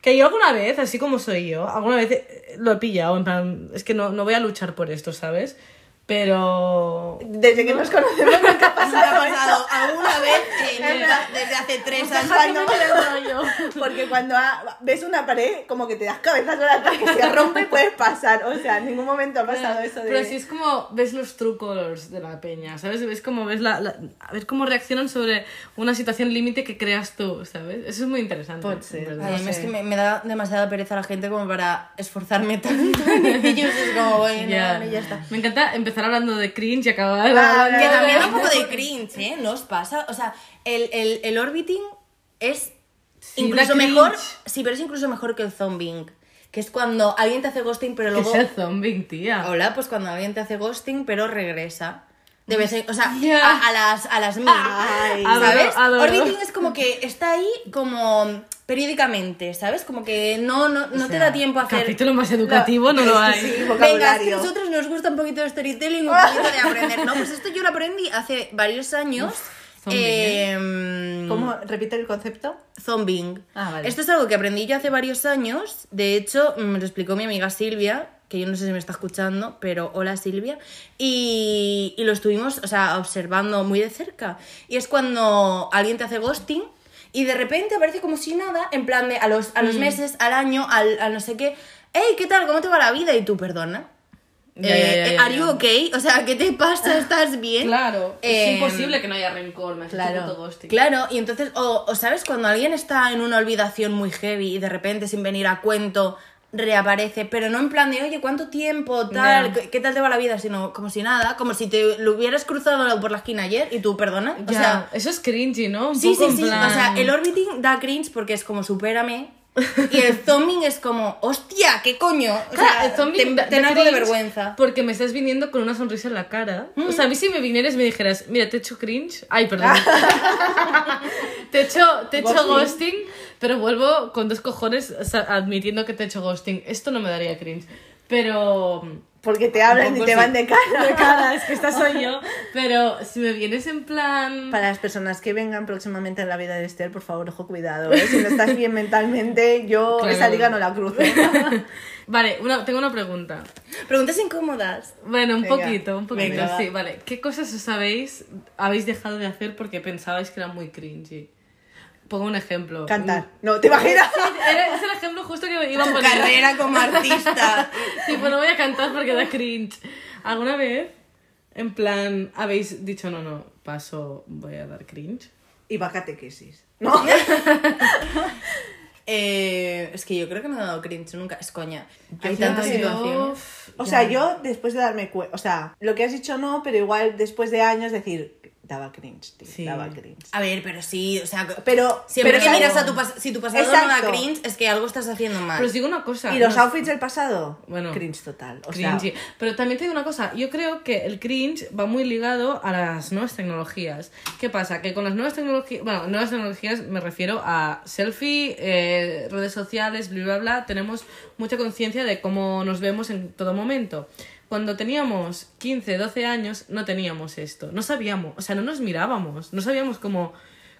que yo alguna vez, así como soy yo, alguna vez eh, lo he pillado, en plan, es que no, no voy a luchar por esto, ¿sabes? Pero... Desde que nos conocemos nunca ha ¿Nunca ha pasado eso. pasado alguna vez eh, nunca, desde hace tres años? Cuando- porque cuando ha- ves una pared, como que te das cabezas atrás que se rompe y puedes pasar. O sea, en ningún momento ha pasado eso de... Pero si es como ves los true colors de la peña, ¿sabes? Ves como ves la, la- a ver cómo reaccionan sobre una situación límite que creas tú, ¿sabes? Eso es muy interesante. Puede ser. en a mí es que me, me da demasiada pereza la gente como para esforzarme tanto en ellos. Es como, bueno, Ya. vale, ya está. Me encanta empezar hablando de cringe y acabar Ah, hablando Que también da un poco de cringe, ¿eh? ¿No os pasa? O sea, el, el, el orbiting es Sí, incluso mejor. Sí, pero es incluso mejor que el zombing. Que es cuando alguien te hace ghosting, pero luego. sea zombie, tía. Hola, pues cuando alguien te hace ghosting, pero regresa. De vez en- o sea, a, a las, a las mil. Ay, ¿Sabes? adoro, adoro. Orbiting es como que está ahí como periódicamente, ¿sabes? Como que no, no, no te sea, da tiempo a hacer. Capítulo más educativo no lo hay. Sí, Venga, es que a nosotros nos gusta un poquito de storytelling, un poquito de aprender. No, pues esto yo lo aprendí hace varios años. zombing, eh, ¿Cómo? ¿Repite el concepto? Zombing. Ah, vale. Esto es algo que aprendí yo hace varios años. De hecho, mm, me lo explicó mi amiga Silvia, que yo no sé si me está escuchando, pero hola Silvia. Y, y lo estuvimos, o sea, observando muy de cerca. Y es cuando alguien te hace ghosting y de repente aparece como si nada, en plan de a los, a Mm. los meses, al año, al, al no sé qué. Hey, ¿qué tal? ¿Cómo te va la vida? Y tú, perdona. Eh, ya, ¿Are you okay? O sea, ¿qué te pasa? ¿Estás bien? Claro, Eh, es imposible que no haya rencor, me claro. ghosting. Claro, y entonces, o, o sabes, cuando alguien está en una olvidación muy heavy y de repente, sin venir a cuento, reaparece, pero no en plan de, oye, ¿cuánto tiempo? Tal. ¿qué, tal te va la vida? Sino como si nada, como si te lo hubieras cruzado por la esquina ayer y tú, perdona. O sea, eso es cringy, ¿no Un sí, poco sí, sí. plan- O sea, el orbiting da cringe porque es como supérame Y el zombing es como, hostia, ¿qué coño? O Claro, sea, el zombie de cringe vergüenza. Porque me estás viniendo con una sonrisa en la cara. O sea, a mí si me vinieras y me dijeras, mira, te he hecho cringe. Ay, perdón. te he hecho, te hecho Ghosting. ghosting, pero vuelvo con dos cojones admitiendo que te he hecho ghosting. Esto no me daría cringe. Pero. Porque te hablan y te sí. van de cara. De cara, es que esta soy yo. Pero si me vienes en plan. Para las personas que vengan próximamente en la vida de Esther, por favor, ojo, cuidado. ¿eh? Si no estás bien mentalmente, yo Claro. esa liga no la cruzo. Vale, una- tengo una pregunta. Preguntas incómodas. Bueno, un Venga, poquito, un poquito, venga, va. sí, vale. ¿Qué cosas os habéis, habéis dejado de hacer porque pensabais que era muy cringy? Pongo un ejemplo. Cantar. No, ¿te imaginas? Es el ejemplo justo que iba a poner. carrera como artista. Tipo, no voy a cantar porque da cringe. ¿Alguna vez, en plan, habéis dicho, no, no, paso, voy a dar cringe? Y va a catequesis. ¿No? Eh, es que yo creo que no he dado cringe nunca. Es coña. Hay tantas situaciones. O sea, yo después de darme cuenta, o sea, lo que has dicho no, pero igual después de años decir, daba cringe, tío, Sí. daba cringe. A ver, pero sí, o sea, Pero, siempre pero que miras algo- a tu pasado, si tu pasado no da Exacto. cringe, es que algo estás haciendo mal. Pero os digo una cosa. ¿Y los no- outfits del pasado? Bueno, cringe total. O sea. Pero también te digo una cosa, yo creo que el cringe va muy ligado a las nuevas tecnologías. ¿Qué pasa? Que con las nuevas tecnologías, bueno, nuevas tecnologías me refiero a selfie, eh, redes sociales, bla, bla, bla, tenemos mucha conciencia de cómo nos vemos en todo momento. Cuando teníamos 15, 12 años, no teníamos esto. No sabíamos, o sea, no nos mirábamos, no sabíamos cómo,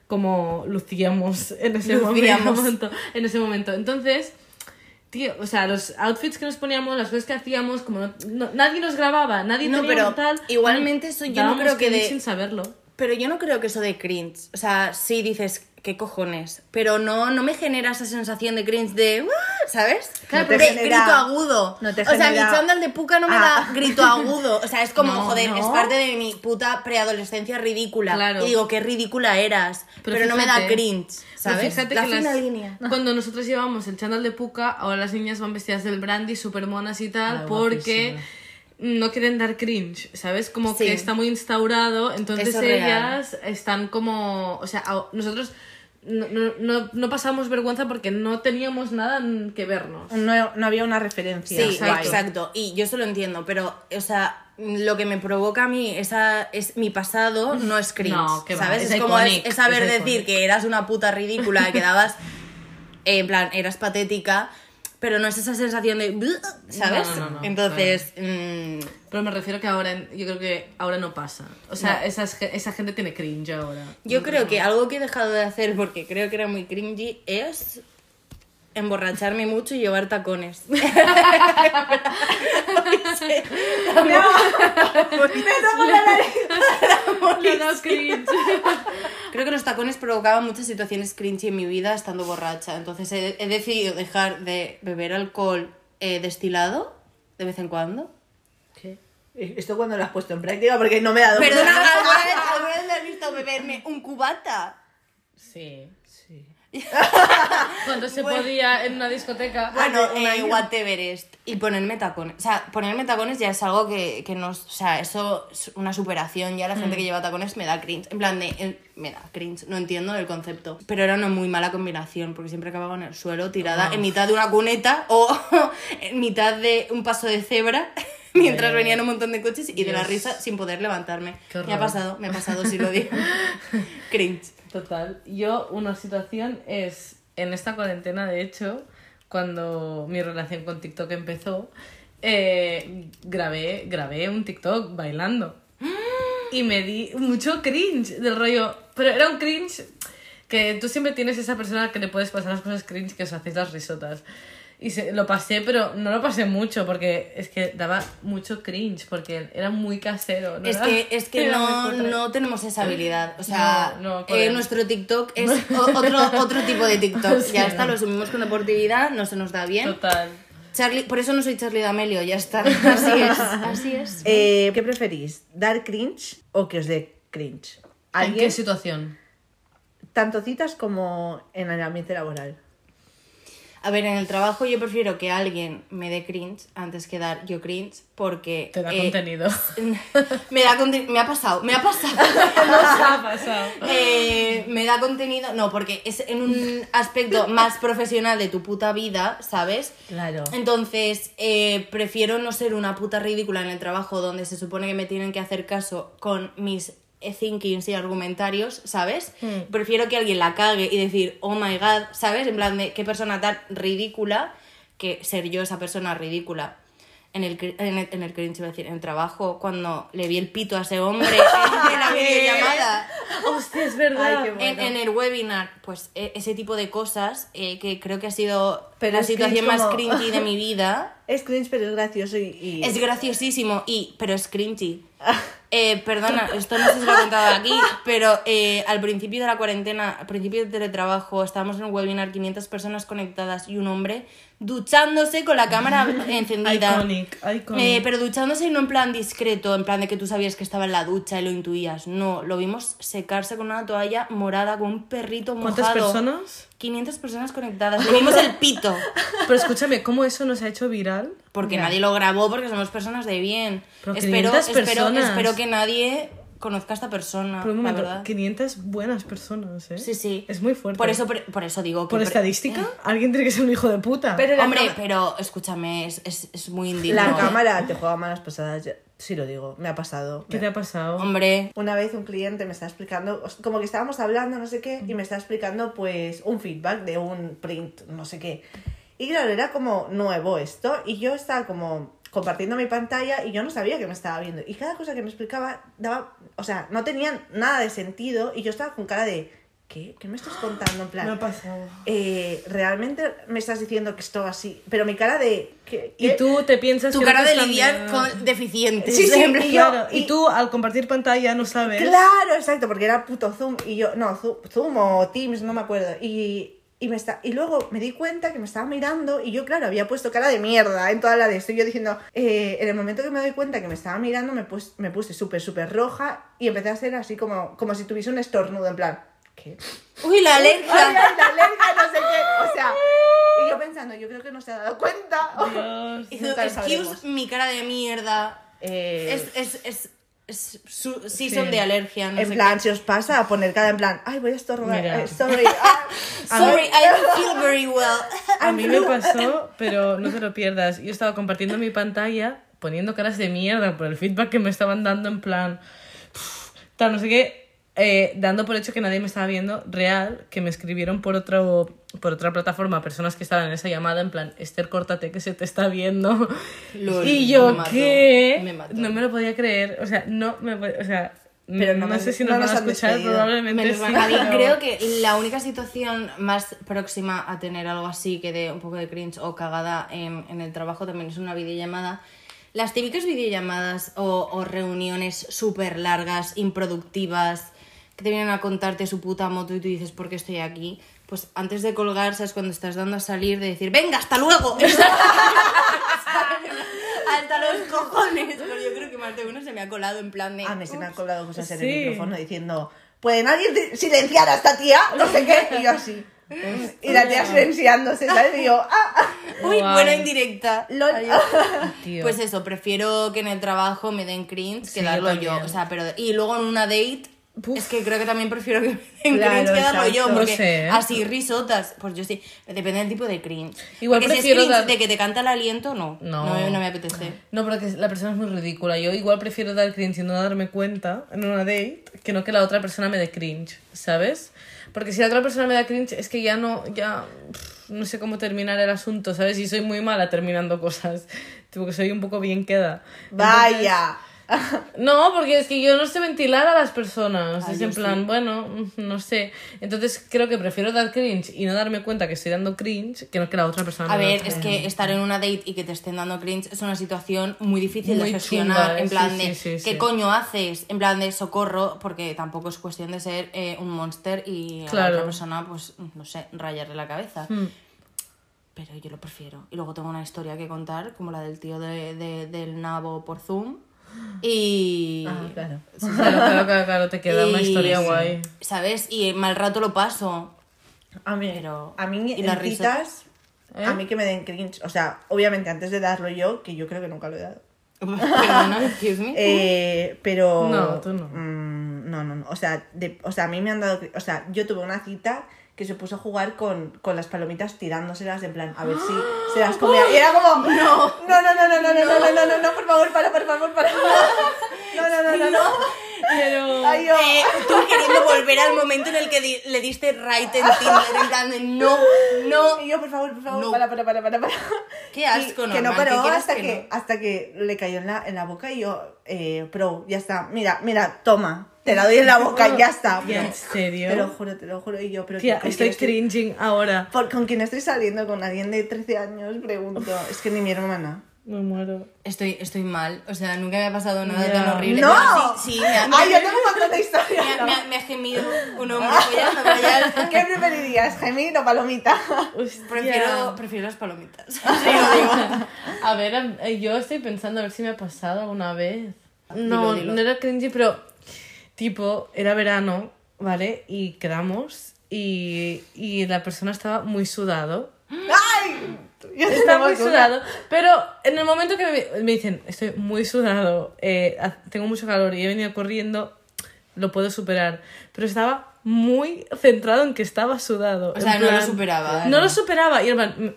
cómo lucíamos en ese Lucíamos. momento. En ese momento. Entonces, Tío, o sea, los outfits que nos poníamos, las cosas que hacíamos, como no- no- nadie nos grababa, nadie No, pero tal. igualmente eso yo no creo que de- sin saberlo. Pero yo no creo que eso de cringe. O sea, sí dices, ¿qué cojones? Pero no, no me genera esa sensación de cringe de. "¡Ah!", ¿Sabes? Claro, te de genera- grito agudo. no te o sea, genera- mi chándal de puca no me Ah. da grito agudo. O sea, es como, No, joder, no. es parte de mi puta preadolescencia ridícula. Claro. Y digo, qué ridícula eras. Pero, no me da cringe. pero ¿Sabes? fíjate la que fina las- línea. Cuando nosotros llevamos el chándal de puca, ahora las niñas van vestidas del brandy, super monas y tal, Ah, porque guapísima. no quieren dar cringe, ¿sabes? Como Sí. que está muy instaurado, entonces Eso es real. ellas están como, o sea, nosotros no, no, no, no pasamos vergüenza porque no teníamos nada que vernos. no, no había una referencia. Sí, guay. exacto. Y yo eso lo entiendo, pero, o sea, lo que me provoca a mí esa, es mi pasado no es cringe. No, va, ¿Sabes? es Es, como es, iconic, es saber es decir que eras una puta ridícula, que dabas. eh, en plan, eras patética, pero no es esa sensación de. ¿Sabes? No, no, no, Entonces. mm, Pero me refiero que ahora, yo creo que ahora no pasa. O sea, esas esa gente tiene cringe ahora. yo creo que algo que he dejado de hacer porque creo que era muy cringy es emborracharme mucho y llevar tacones. Cringe. Creo que los tacones provocaban muchas situaciones cringy en mi vida estando borracha. Entonces he, he decidido dejar de beber alcohol eh, destilado de vez en cuando. ¿Qué? ¿Esto cuando lo has puesto en práctica? Porque no me he dado Perdona. ¿alguna vez, alguna vez me has visto beberme un cubata? Sí. Cuando se podía en una discoteca. Bueno, un eh, es. Y ponerme tacones. O sea, ponerme tacones ya es algo que, que nos... O sea, eso es una superación. Ya la gente que lleva tacones me da cringe. En plan de... eh, me da cringe. No entiendo el concepto. Pero era una muy mala combinación porque siempre acababa en el suelo tirada en mitad de una cuneta o en mitad de un paso de cebra mientras venían un montón de coches y de la risa sin poder levantarme. Qué Me ha pasado, me ha pasado si lo digo. cringe. Total. Yo, una situación es, en esta cuarentena, de hecho, cuando mi relación con TikTok empezó, eh, grabé, grabé un TikTok bailando. Y me di mucho cringe del rollo. Pero era un cringe que tú siempre tienes esa persona que le puedes pasar las cosas cringe que os hacéis las risotas. Y se- lo pasé, pero no lo pasé mucho porque es que daba mucho cringe porque era muy casero. ¿no? Es Era- que, es que no, no tenemos esa habilidad. O sea, No, no, eh, nuestro TikTok es otro, otro tipo de TikTok. Sí, ya está, no. lo subimos con deportividad, no se nos da bien. Total. Charlie, por eso no soy Charlie D'Amelio, ya está. Así es. Así es. Eh, ¿Qué preferís? ¿Dar cringe o que os dé cringe? ¿En ¿Alguien? qué situación? Tanto citas como en el ambiente laboral. A ver, en el trabajo yo prefiero que alguien me dé cringe antes que dar yo cringe porque... Te da eh, contenido. me da conte- me ha pasado, me ha pasado. Nos ha pasado. Eh, me da contenido, no, porque es en un aspecto más profesional de tu puta vida, ¿sabes? Claro. Entonces, eh, prefiero no ser una puta ridícula en el trabajo donde se supone que me tienen que hacer caso con mis thinkings y argumentarios, ¿sabes? Hmm. Prefiero que alguien la cague y decir, oh my god, ¿sabes? En plan de qué persona tan ridícula que ser yo esa persona ridícula. En el, en el, en el cringe, iba a decir, en el trabajo, cuando le vi el pito a ese hombre en la videollamada. Hostia, es verdad. Ay, bueno. En, en el webinar, pues e- ese tipo de cosas eh, que creo que ha sido Pero la situación cringe más como- cringy de mi vida. Es cringe, pero es gracioso y... y- Es graciosísimo, y, pero es cringy. Eh, perdona, esto no sé si lo he contado aquí, pero eh, al principio de la cuarentena, al principio del teletrabajo, estábamos en un webinar, 500 personas conectadas y un hombre duchándose con la cámara encendida. Iconic, iconic. Eh, pero duchándose no en plan discreto, en plan de que tú sabías que estaba en la ducha y lo intuías. No, lo vimos secarse con una toalla morada, con un perrito mojado. ¿Cuántas personas? 500 personas conectadas. Le vimos el pito. Pero escúchame, ¿cómo eso no se ha hecho viral? Porque nadie lo grabó, porque somos personas de bien. Pero espero, 500 espero, personas. espero que nadie conozca a esta persona, Pero un la momento, verdad. 500 buenas personas, ¿eh? Sí, sí. Es muy fuerte. Por eso, por, por eso digo que... ¿Por estadística? Alguien tiene que ser un hijo de puta. Pero la Hombre, cama- pero escúchame, es, es, es muy indigno. La cámara te juega malas pasadas, ya- sí lo digo, me ha pasado. ¿Qué te ha pasado? Hombre, Una vez un cliente me está explicando, como que estábamos hablando, no sé qué, y me está explicando pues un feedback de un print, no sé qué. Y claro, era como nuevo esto, y yo estaba como compartiendo mi pantalla y yo no sabía que me estaba viendo. Y cada cosa que me explicaba daba, o sea, no tenía nada de sentido y yo estaba con cara de, ¿qué? ¿Qué me estás contando? En plan, Me ha pasado. eh, realmente me estás diciendo que esto va así, pero mi cara de... ¿qué- Y tú te piensas tu que cara de lidiar con deficientes. Sí, sí, y yo- Claro, y, y- tú al compartir pantalla no sabes. Claro, exacto, porque era puto Zoom y yo, no, Zoom, Zoom o Teams, no me acuerdo. Y, y, me está, y luego me di cuenta que me estaba mirando y yo, claro, había puesto cara de mierda en toda la de esto. Y yo diciendo, eh, en el momento que me doy cuenta que me estaba mirando, me, pus- me puse súper, súper roja y empecé a hacer así como, como si tuviese un estornudo, en plan, ¿qué? Uy, la alergia. ay, la alergia, no sé qué. O sea, y yo pensando, yo creo que no se ha dado cuenta. Dios. Hizo, excuse mi cara de mierda. Eh, es, es, es su Sí. de alergia, no en sé plan, si os pasa a poner cara en plan, ay, voy a estornudar, eh, sorry. ah". Sorry, I don't feel very well. A mí me pasó, pero no te lo pierdas. Yo estaba compartiendo mi pantalla, poniendo caras de mierda por el feedback que me estaban dando en plan... Tal, no sé qué, eh, dando por hecho que nadie me estaba viendo, real, que me escribieron por, otro, por otra plataforma personas que estaban en esa llamada, en plan, Esther, córtate que se te está viendo. Lol, y yo, me ¿qué? me mató. No me lo podía creer, o sea, no me o sea... Pero no no, me- sé si no nos nos van a escuchar, despedido. probablemente sí. A pero- creo que la única situación más próxima a tener algo así que dé un poco de cringe o cagada en, en el trabajo también es una videollamada. Las típicas videollamadas o, o reuniones súper largas, improductivas, que te vienen a contarte su puta moto y tú dices, ¿por qué estoy aquí? Pues antes de colgar, ¿sabes? Cuando estás dando a salir, de decir, ¡venga, hasta luego! hasta los cojones. Pero yo creo que más de uno se me ha colado en plan de... A mí se me han colado cosas en Sí. el micrófono diciendo, ¿pueden alguien de- silenciar a esta tía? No sé qué. Y yo así. Y la tía silenciándose, ¿sabes? Y yo, ¡ah! Uy, Guay. buena indirecta. Pues eso, prefiero que en el trabajo me den cringe que Sí, yo darlo yo. también. O sea, pero y luego en una date Uf. es que creo que también prefiero que me den Claro, cringe que darlo yo, porque No sé, ¿eh? así risotas, pues yo sí, depende del tipo de cringe. Igual porque prefiero si es cringe dar- de que te canta el aliento, no, no, No. me, no me apetece. No, pero que la persona es muy ridícula. Yo igual prefiero dar cringe y no darme cuenta en una date que no que la otra persona me dé cringe, ¿sabes? Porque si la otra persona me da cringe es que ya no, ya pff, no sé cómo terminar el asunto, ¿sabes? Y soy muy mala terminando cosas. Tipo que soy un poco bien queda. Vaya. No, porque es que yo no sé ventilar a las personas. Ah, es en plan, sí. bueno, no sé. Entonces creo que prefiero dar cringe y no darme cuenta que estoy dando cringe que no que la otra persona A me ver, es que estar en una date y que te estén dando cringe es una situación muy difícil Muy de gestionar. chunga, en plan sí, de, sí, ¿qué coño haces? En plan de socorro, porque tampoco es cuestión de ser eh, un monster y a la otra persona, pues, no sé, rayarle la cabeza. Hmm. Pero yo lo prefiero. Y luego tengo una historia que contar, como la del tío de, de- del nabo por Zoom. Y... Ah, claro. Claro, claro, claro, claro, te queda una y- historia guay. ¿Sabes? Y mal rato lo paso. A mí, Pero- a mí y las risas. citas ¿Eh? a mí que me den cringe. O sea, obviamente antes de darlo yo, que yo creo que nunca lo he dado. Perdona, excuse me. Eh, pero. No, tú no. mm, no, no, no. O sea, de- o sea, a mí me han dado. O sea, yo tuve una cita que se puso a jugar con, con las palomitas tirándoselas en plan, a ver si se las comía. Y era como, no, no, no, no, no, no, no, no, no, no, no, no, por favor, para, por favor, para. No, no, no, no, no. Pero... Ay, yo. Eh, tú queriendo volver al momento en el que di- le diste right en Tinder, en plan de no, no. Y yo, por favor, por favor, No. para, para, para, para, para. Qué asco, Y que no paró hasta que que, no. hasta que le cayó en la, en la boca y yo, eh, pro, ya está. Mira, mira, toma. Te la doy en la boca, ya está. Bro. ¿En serio? Te lo juro, te lo juro. Y yo, pero Tía, ¿con estoy cringing ahora. por- ¿Con quién estoy saliendo? ¿Con alguien de 13 años? Pregunto. Es que ni mi hermana. Me muero. Estoy, estoy mal, o sea, nunca me ha pasado nada Ya. tan horrible. ¡No! Sí, sí, me ha, ¡Ay, yo tengo un montón de historias! me ha- me ha- me ha gemido un hombre follando, ¿Qué preferirías, gemir o palomita? Hostia. Prefiero, prefiero las palomitas. Sí, lo digo. A ver, eh, yo estoy pensando a ver si me ha pasado alguna vez. No, Dilo, dilo. no era cringy, pero tipo, era verano, ¿vale? Y quedamos y, y la persona estaba muy sudado. ¡Ay! Yo Estaba muy sudado. Pero en el momento que me, me dicen, estoy muy sudado, eh, tengo mucho calor y he venido corriendo, lo puedo superar. Pero estaba muy centrado en que estaba sudado. O sea, no lo plan- superaba. No lo superaba. Y en plan, "Mm,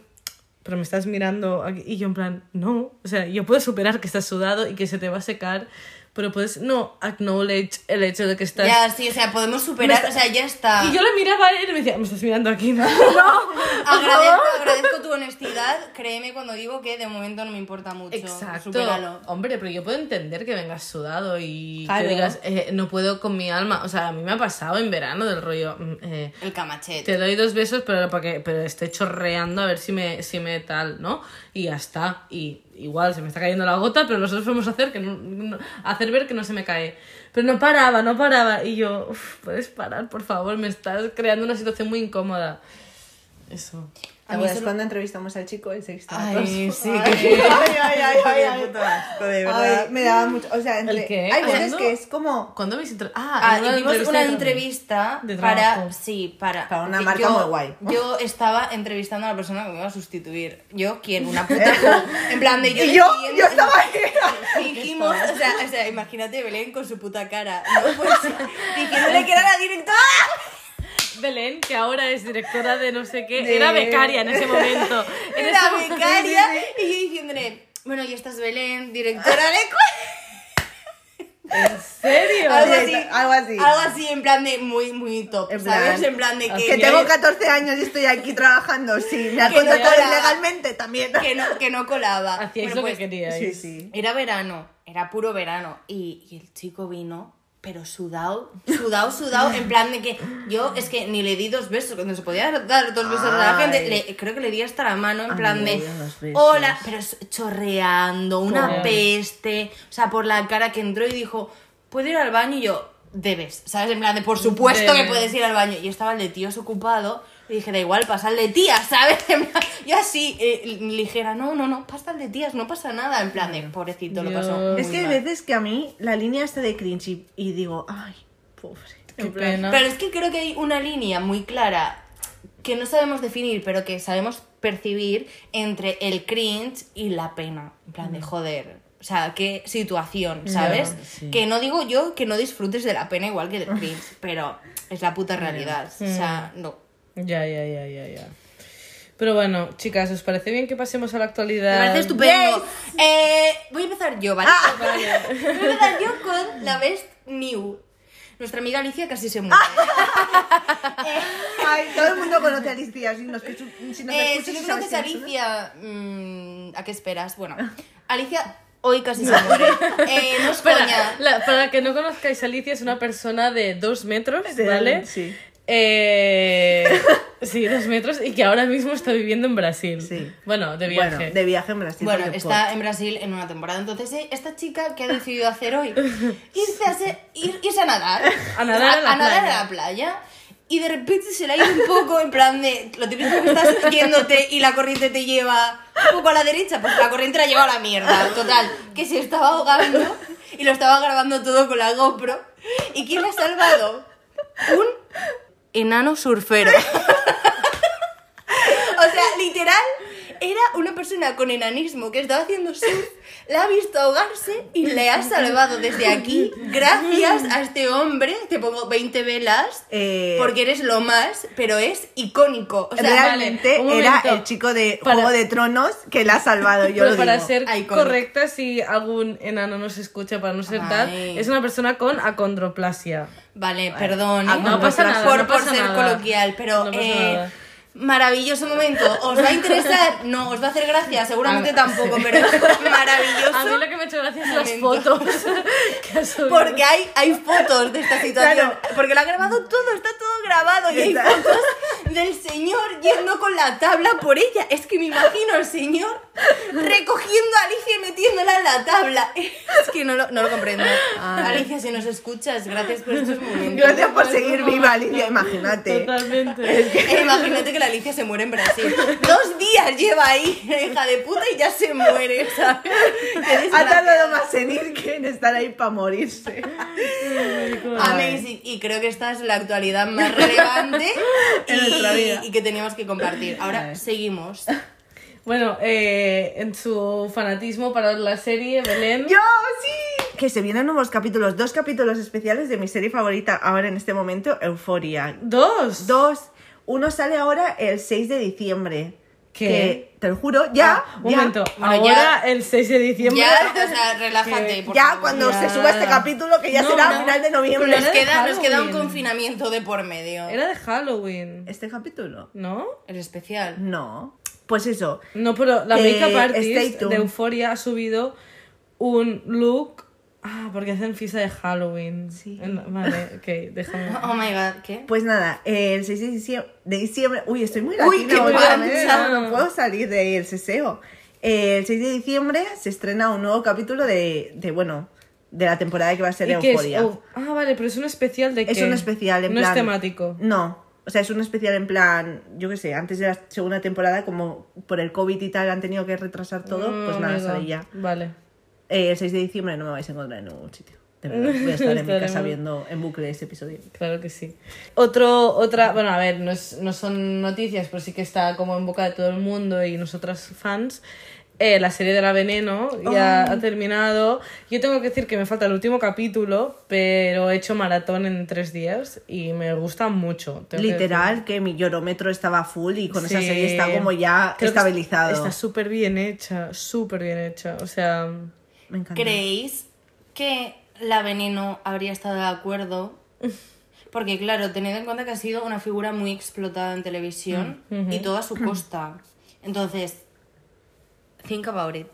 pero me estás mirando aquí", y yo en plan, no. O sea, yo puedo superar que estás sudado y que se te va a secar, pero puedes no acknowledge el hecho de que estás... Ya, sí, o sea, podemos superar, o sea, ya está. Y yo le miraba a él y me decía, me estás mirando aquí, ¿no? agradezco, agradezco tu honestidad. Créeme cuando digo que de momento no me importa mucho. Exacto. Hombre, pero yo puedo entender que vengas sudado y Claro. que digas, eh, no puedo con mi alma. O sea, a mí me ha pasado en verano del rollo. mm, eh, El camachete. te doy dos besos, pero para que pero estoy chorreando a ver si me, si me tal, ¿no? Y ya está. Y igual se me está cayendo la gota, pero nosotros vamos a hacer que no- no- hacer ver que no se me cae. Pero no paraba, no paraba. Y yo, "Uf, puedes parar, por favor, me estás creando una situación muy incómoda. Eso. ¿Te A mí acuerdas solo- cuando entrevistamos al chico el sexto? Ay, sí, Ay, que- ay, ay, ay, ay, ay. Qué puto asco, de Ay, verdad. me daba mucho. O sea, entre, ¿El qué? hay veces ¿Cuándo? que es como. ¿Cuándo Ah, Ah, en una hicimos entrevista una entrevista De para. Sí, para. Para una marca yo- muy guay. Yo estaba entrevistando a la persona que me iba a sustituir. Yo, ¿quién? Una puta. en plan de yo. Y yo, yo estaba ahí. Dijimos, o sea, o sea, imagínate Belén con su puta cara. No, pues, diciéndole que era la directora. Belén, que ahora es directora de no sé qué, De- era becaria en ese momento. En Era ese momento- becaria. Y yo diciéndole, bueno, y esta es Belén, directora de. ¿En serio? Algo Sí, así. algo así. Algo así, en plan de muy, muy top, En ¿sabes? plan, En plan de que. Que tengo 14 años y estoy aquí trabajando. Sí, me ha Que no contratado ilegalmente también. que no, que no colaba. Hacíais Bueno, lo pues, que queríais. Sí, sí. Era verano, era puro verano. Y, y el chico vino, pero sudado, sudado, sudado, en plan de que yo es que ni le di dos besos, cuando se podía dar dos besos a la Ay. gente, le- creo que le di hasta la mano, en plan de, hola, pero chorreando, una peste, o sea, por la cara que entró y dijo, ¿puedo ir al baño? Y yo, debes, ¿sabes? En plan de, por supuesto que puedes ir al baño. Y estaba el de tíos ocupado. Y dije, da igual, pasa el de tías, ¿sabes? Yo así, eh, ligera, no, no, no, pasa el de tías, no pasa nada. En plan de, pobrecito, lo pasó. Es que hay veces que a mí la línea está de cringe y, y digo, ay, pobre. Qué pena. Pero es que creo que hay una línea muy clara que no sabemos definir, pero que sabemos percibir entre el cringe y la pena. En plan de, joder. O sea, qué situación, ¿sabes? sí. Que no digo yo que no disfrutes de la pena igual que del cringe, pero es la puta realidad. O sea, no. Ya, ya, ya, ya, ya. Pero bueno, chicas, ¿os parece bien que pasemos a la actualidad? Me parece estupendo. Eh, voy a empezar yo, ¿vale? Voy a empezar yo con la Best New. Nuestra amiga Alicia casi se muere. Ay, todo el mundo conoce a Alicia. Si nos, si nos Eh, escuchas si no conoces a. Alicia, mm, ¿a qué esperas? Bueno, Alicia hoy casi se muere. Eh, no es Espera, coña. la- para que no conozcáis, Alicia es una persona de dos metros, ¿vale? sí. Eh, sí, dos metros y que ahora mismo está viviendo en Brasil. Sí. Bueno, de viaje. Bueno, de viaje en Brasil. Bueno, está en Brasil en una temporada. Entonces, eh, esta chica, ¿qué ha decidido hacer hoy? Irse a, ir- irse a nadar. A nadar a la nadar playa. a la playa. Y de repente se le ha ido un poco en plan de lo típico que estás yéndote y la corriente te lleva un poco a la derecha, pues la corriente la lleva a la mierda. Total, que se estaba ahogando y lo estaba grabando todo con la GoPro. ¿Y quién la ha salvado? Un enano surfero. O sea, literal, era una persona con enanismo que estaba haciendo surf, la ha visto ahogarse y le ha salvado desde aquí, gracias a este hombre, te pongo 20 velas, Eh, porque eres lo más, pero es icónico. O sea, Realmente vale, era el chico de Para- Juego de Tronos que la ha salvado, yo Pero lo para digo. ser Iconic. correcta, si algún enano nos escucha, para no ser tal, Ay. es una persona con acondroplasia. Vale, perdón. ¿eh? no pasa nada, Por, no por pasa ser nada. coloquial, pero No pasa eh, nada. Maravilloso momento. ¿Os va a interesar? No, ¿os va a hacer gracia? Seguramente Ah, tampoco, sí. pero es A mí maravilloso. lo que me ha hecho gracia son las fotos que. Porque hay, hay fotos de esta situación. Claro. Porque lo ha grabado todo, está todo grabado. Y hay fotos del señor yendo con la tabla por ella. Es que me imagino al señor recogiendo a Alicia y metiéndola en la tabla. Es que no lo, no lo comprendo. Alicia, si nos escuchas, gracias por estos momentos. Gracias por seguir viva, Alicia, imagínate. Totalmente. Eh, Imagínate que la Alicia se muere en Brasil. Dos días lleva ahí, hija de puta, y ya se muere, Ha tardado más en ir que en estar ahí para morirse. Amazing. Y creo que esta es la actualidad más relevante En y, nuestra vida. y que teníamos que compartir. Ahora seguimos. Bueno, eh, en su fanatismo para la serie, Belén. ¡Yo sí! Que se vienen nuevos capítulos, dos capítulos especiales de mi serie favorita ahora en este momento, Euforia. Dos. Dos. Uno sale ahora el 6 de diciembre. ¿Qué? Que, te lo juro, ya. Ah, un ya, momento. Bueno, Ahora, el 6 de diciembre. Ya, o sea, relájate. por Ya favor. cuando Ya. se suba este capítulo, que ya No, será no. a final de noviembre. Nos queda, nos queda un confinamiento de por medio. Era de Halloween. ¿Este capítulo? ¿No? El especial. No. Pues eso. No, pero la Eh, makeup artist de Euphoria ha subido un look. Ah, porque hacen fiesta de Halloween. Sí. En- Vale, ok, déjame. Oh my god, ¿qué? Pues nada, el 6 de diciembre. De diciembre uy, estoy muy Uy, latina qué hoy, pancha. no, no puedo salir del seseo. El 6 de diciembre se estrena un nuevo capítulo de, de bueno, de la temporada que va a ser ¿Y qué es? Euforia. Oh, ah, vale, pero es un especial de Es qué? un especial en no plan. es temático. No. O sea, es un especial en plan, yo qué sé, antes de la segunda temporada, como por el COVID y tal han tenido que retrasar todo, pues Oh, nada, sale ya. Vale. Eh, el 6 de diciembre no me vais a encontrar en ningún sitio. De verdad, voy a estar en mi casa viendo en bucle ese episodio. Claro que sí. Otro, otra, bueno, a ver, no, es- no son noticias, pero sí que está como en boca de todo el mundo y nosotras fans. Eh, la serie de la Veneno ya ha terminado. Yo tengo que decir que me falta el último capítulo, pero he hecho maratón en tres días y me gusta mucho. tengo Literal, que mi llorómetro estaba full y con esa serie está como ya Creo que estabilizado. Está súper bien hecha, súper bien hecha. O sea, Me encanta. ¿Creéis que la veneno habría estado de acuerdo? Porque claro, tened en cuenta que ha sido una figura muy explotada en televisión y todo a su costa. Entonces, think about it.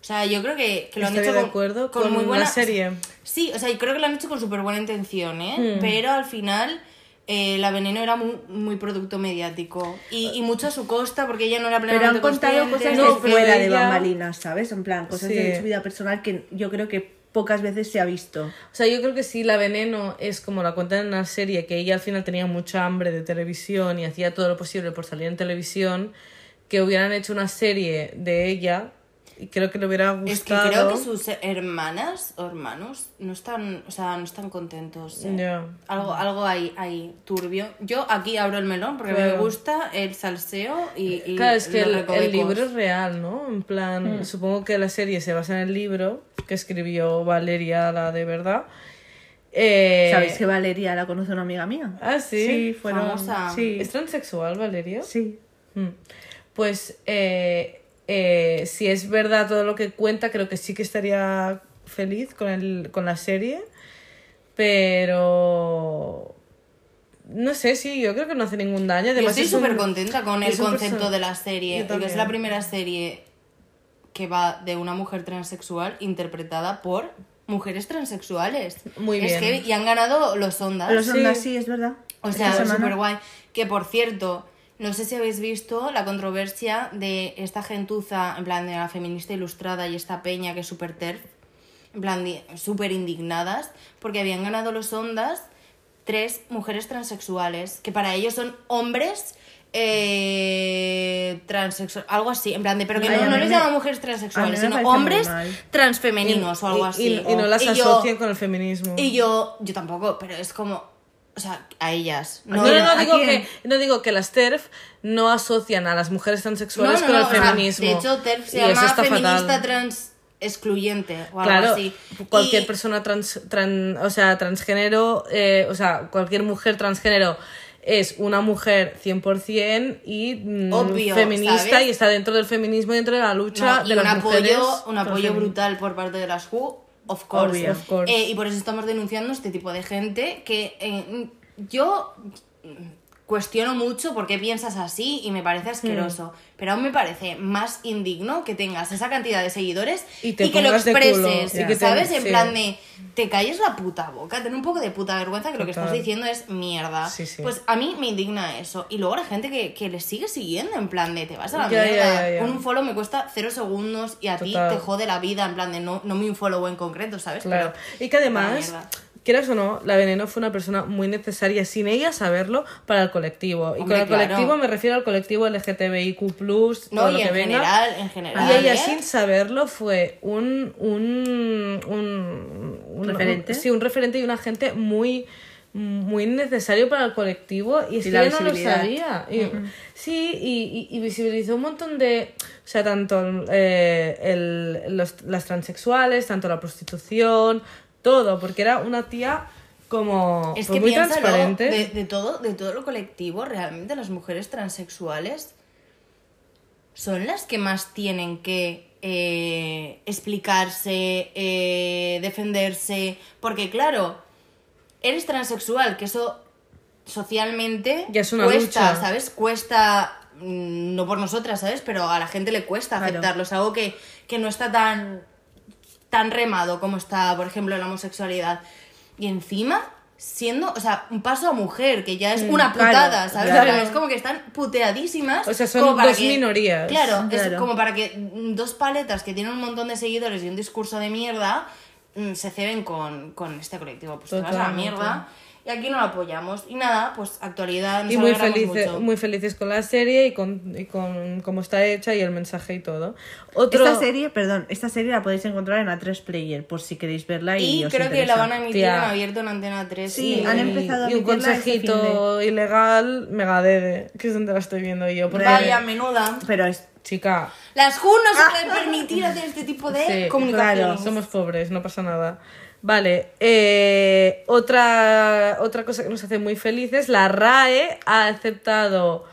O sea, yo creo que, que lo han hecho de acuerdo con muy la buena serie. Sí, o sea, y creo que lo han hecho con súper buena intención, ¿eh? Pero al final eh, la veneno era muy, muy producto mediático y, y mucho a su costa porque ella no era Pero han plenamente contado cosas No, de fuera de bambalinas, ¿sabes? En plan, cosas Sí. de su vida personal que yo creo que pocas veces se ha visto. O sea, yo creo que sí, la veneno es como la cuentan en la serie, que ella al final tenía mucha hambre de televisión y hacía todo lo posible por salir en televisión, que hubieran hecho una serie de ella y creo que le hubiera gustado. Es que creo que sus hermanas o hermanos no están, o sea, no están contentos. ¿eh? Algo, algo hay, hay turbio. Yo aquí abro el melón porque me gusta el salseo y, y Claro, es que el, libro es real, ¿no? En plan, supongo que la serie se basa en el libro que escribió Valeria, la de verdad. Eh, ¿Sabéis que Valeria la conoce una amiga mía? Ah, sí. Sí, fueron. Famosa. Sí. ¿Es transexual, Valeria? Sí. Mm. Pues eh, eh, si es verdad todo lo que cuenta, creo que sí que estaría feliz con, el, con la serie. Pero... No sé, sí, yo creo que no hace ningún daño. Yo Además, estoy es un- súper contenta con el es concepto de la serie. Yo Porque es la primera serie que va de una mujer transexual interpretada por mujeres transexuales. Muy Es bien. que- y han ganado los Ondas. Los Sí. ondas sí, es verdad. O sea, súper guay. Que por cierto, no sé si habéis visto la controversia de esta gentuza, en plan de la feminista ilustrada y esta peña que es súper terf, en plan súper indignadas, porque habían ganado los Ondas tres mujeres transexuales, que para ellos son hombres eh, transexuales, algo así, en plan de, pero que Ay, no, no les me- llaman mujeres transexuales, sino hombres transfemeninos o algo y- así. Y, y no las yo- asocian con el feminismo. y yo, yo tampoco, pero es como, O sea, a ellas. No, no, no, ¿a digo que, no digo que las TERF no asocian a las mujeres transexuales No, no, con no, el o sea, feminismo. de hecho, TERF se Y llama feminista fatal. trans excluyente o algo Claro, así. cualquier Y- persona trans, tran- o sea, transgénero, eh, o sea, cualquier mujer transgénero es una mujer 100% y mm, Obvio, feminista ¿sabes? y está dentro del feminismo y dentro de la lucha No, y de un las mujeres. apoyo, un apoyo brutal por parte de las WHO, of course. Obvio. Of course. Eh, y por eso estamos denunciando este tipo de gente que eh, yo cuestiono mucho por qué piensas así y me parece asqueroso. Hmm. Pero aún me parece más indigno que tengas esa cantidad de seguidores Y te que lo expreses, y que te- ¿sabes? En sí. plan de, te calles la puta boca, ten un poco de puta vergüenza que lo que estás diciendo es mierda. Sí, sí. Pues a mí me indigna eso. Y luego la gente que, que le sigue siguiendo, en plan de, te vas a la mierda. ya. Un follow me cuesta cero segundos y a Total. ti te jode la vida, en plan de no, no mi follow en concreto, ¿sabes? Claro. Pero- Y que además. Quieras o no, la Veneno fue una persona muy necesaria, sin ella saberlo, para el colectivo. Y Hombre, con el claro. colectivo me refiero al colectivo LGTBIQ, No, todo lo y que en venga. general, en general. Y ella, ¿eh? sin saberlo, fue un. un, un, un- ¿Referente? sí, un referente y un agente muy muy necesario para el colectivo y es Y que la ella no lo sabía Y- sí y, y- y visibilizó un montón de o sea tanto eh, el- los- las transexuales tanto la prostitución todo porque era una tía como Es pues, que muy piénsalo, transparente de, de todo, de todo lo colectivo, realmente las mujeres transexuales son las que más tienen que eh, explicarse, eh, defenderse, porque claro, eres transexual, que eso socialmente Ya es una cuesta, lucha. ¿sabes? Cuesta, mm, no por nosotras, ¿sabes? Pero a la gente le cuesta Claro. aceptarlo, es algo que, que no está tan tan remado como está, por ejemplo, la homosexualidad. Y encima, siendo, o sea, un paso a mujer, que ya es una Mm, claro, putada, ¿sabes? claro. Es como que están puteadísimas. O sea, son dos que- minorías. Claro, es como para que dos paletas que tienen un montón de seguidores y un discurso de mierda mm, se ceben con, con este colectivo. Pues te vas a la Totalmente. mierda. Y aquí no lo apoyamos. Y nada, pues actualidad. nos y muy felices, mucho. muy felices con la serie y con, y con cómo está hecha y el mensaje y todo. Otro, Esta serie, perdón, esta serie la podéis encontrar en A3 Player, por si queréis verla y, Y os creo que la van a emitir Tía. en abierto en Antena 3. Sí, y- han empezado a y un este consejito ilegal, Megadede, que es donde la estoy viendo yo. Porque, Vaya, menuda. Pero es chica, Las JUN no se pueden permitir hacer este tipo de Sí, comunicaciones. claro, somos pobres, no pasa nada. Vale, eh, otra, otra cosa que nos hace muy felices, la RAE ha aceptado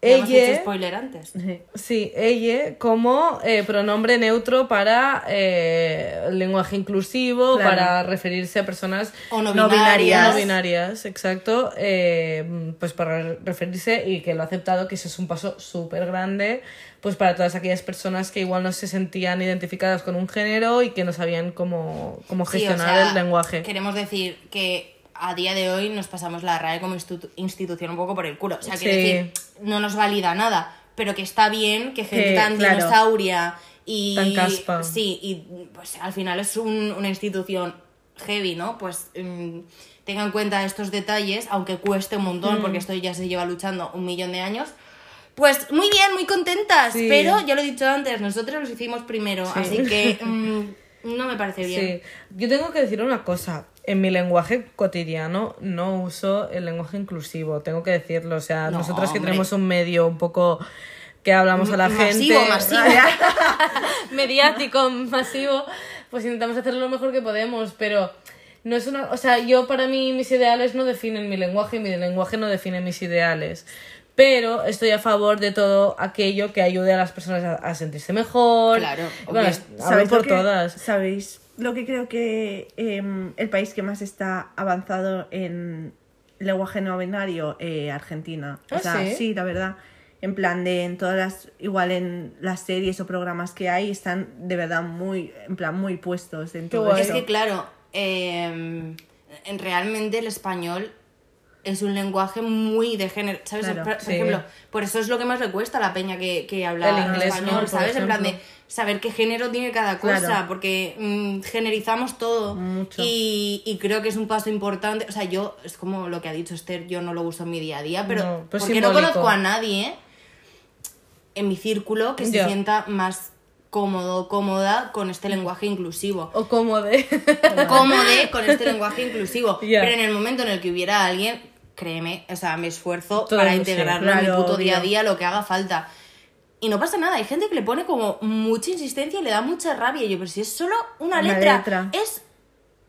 hecho ella, spoiler antes. sí, ella como eh, pronombre neutro para eh, lenguaje inclusivo, Claro. para referirse a personas O no binarias. no binarias, exacto, eh, pues para referirse y que lo ha aceptado, que eso es un paso súper grande, pues para todas aquellas personas que igual no se sentían identificadas con un género y que no sabían cómo, cómo Sí, o gestionar sea, el lenguaje. Queremos decir que a día de hoy nos pasamos la RAE como institu- institución un poco por el culo. O sea, Sí. decir, no nos valida nada, pero que está bien que gente Que, tan claro. dinosauria y... Tan caspa. Sí, y pues al final es un- una institución heavy, ¿no? Pues mm, tenga en cuenta estos detalles, aunque cueste un montón, Mm. porque esto ya se lleva luchando un millón de años. Pues muy bien, muy contentas, Sí. pero ya lo he dicho antes, nosotros los hicimos primero, así que mm, no me parece bien. Sí, yo tengo que decir una cosa. En mi lenguaje cotidiano no uso el lenguaje inclusivo, tengo que decirlo. O sea, No, nosotros que hombre. tenemos un medio un poco que hablamos a la Masivo, gente. masivo. mediático, masivo, pues intentamos hacerlo lo mejor que podemos, pero no es una, o sea, yo para mí mis ideales no definen mi lenguaje y mi lenguaje no define mis ideales. Pero estoy a favor de todo aquello que ayude a las personas a, a sentirse mejor. Claro, bueno, obvio. es- hablo ¿Sabéis por lo que- todas. ¿Sabéis lo que creo que em, el país que más está avanzado en lenguaje no binario? Eh, Argentina. O Ah, sea, ¿sí? la verdad. En plan de en todas las, igual en las series o programas que hay, están de verdad muy, en plan muy puestos en todo. Es que claro, eh, en- realmente el español es un lenguaje muy de género, ¿sabes? Claro, por, por sí. ejemplo, por eso es lo que más le cuesta a la peña que, que habla El inglés, español, ¿sabes? En plan de saber qué género tiene cada cosa, Claro. porque mm, generizamos todo Mucho. y, y creo que es un paso importante. O sea, yo, es como lo que ha dicho Esther, yo no lo uso en mi día a día, pero No, pues porque no conozco a nadie en mi círculo que se sienta más cómodo, cómoda con este lenguaje inclusivo. O cómode. Cómodo con este lenguaje inclusivo. Pero en el momento en el que hubiera alguien, créeme, o sea, me esfuerzo Todo, para sí, integrarlo en mi claro, puto día a día, lo que haga falta. Y no pasa nada, hay gente que le pone como mucha insistencia y le da mucha rabia. Y yo, pero si es solo una, Una letra, letra. es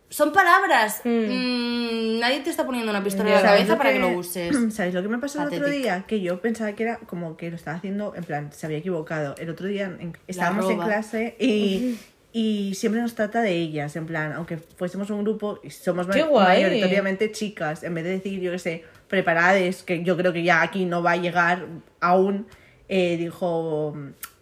son palabras. Mm, nadie te está poniendo una pistola en la cabeza ¿Sabéis para que lo uses. ¿Sabéis lo que me pasó el otro día? Que yo pensaba que era como que lo estaba haciendo, en plan, se había equivocado. El otro día en- estábamos en clase y, y siempre nos trata de ellas, en plan, aunque fuésemos un grupo, y somos mayoritariamente chicas, en vez de decir, yo qué sé, preparades, que yo creo que ya aquí no va a llegar aún, eh, dijo,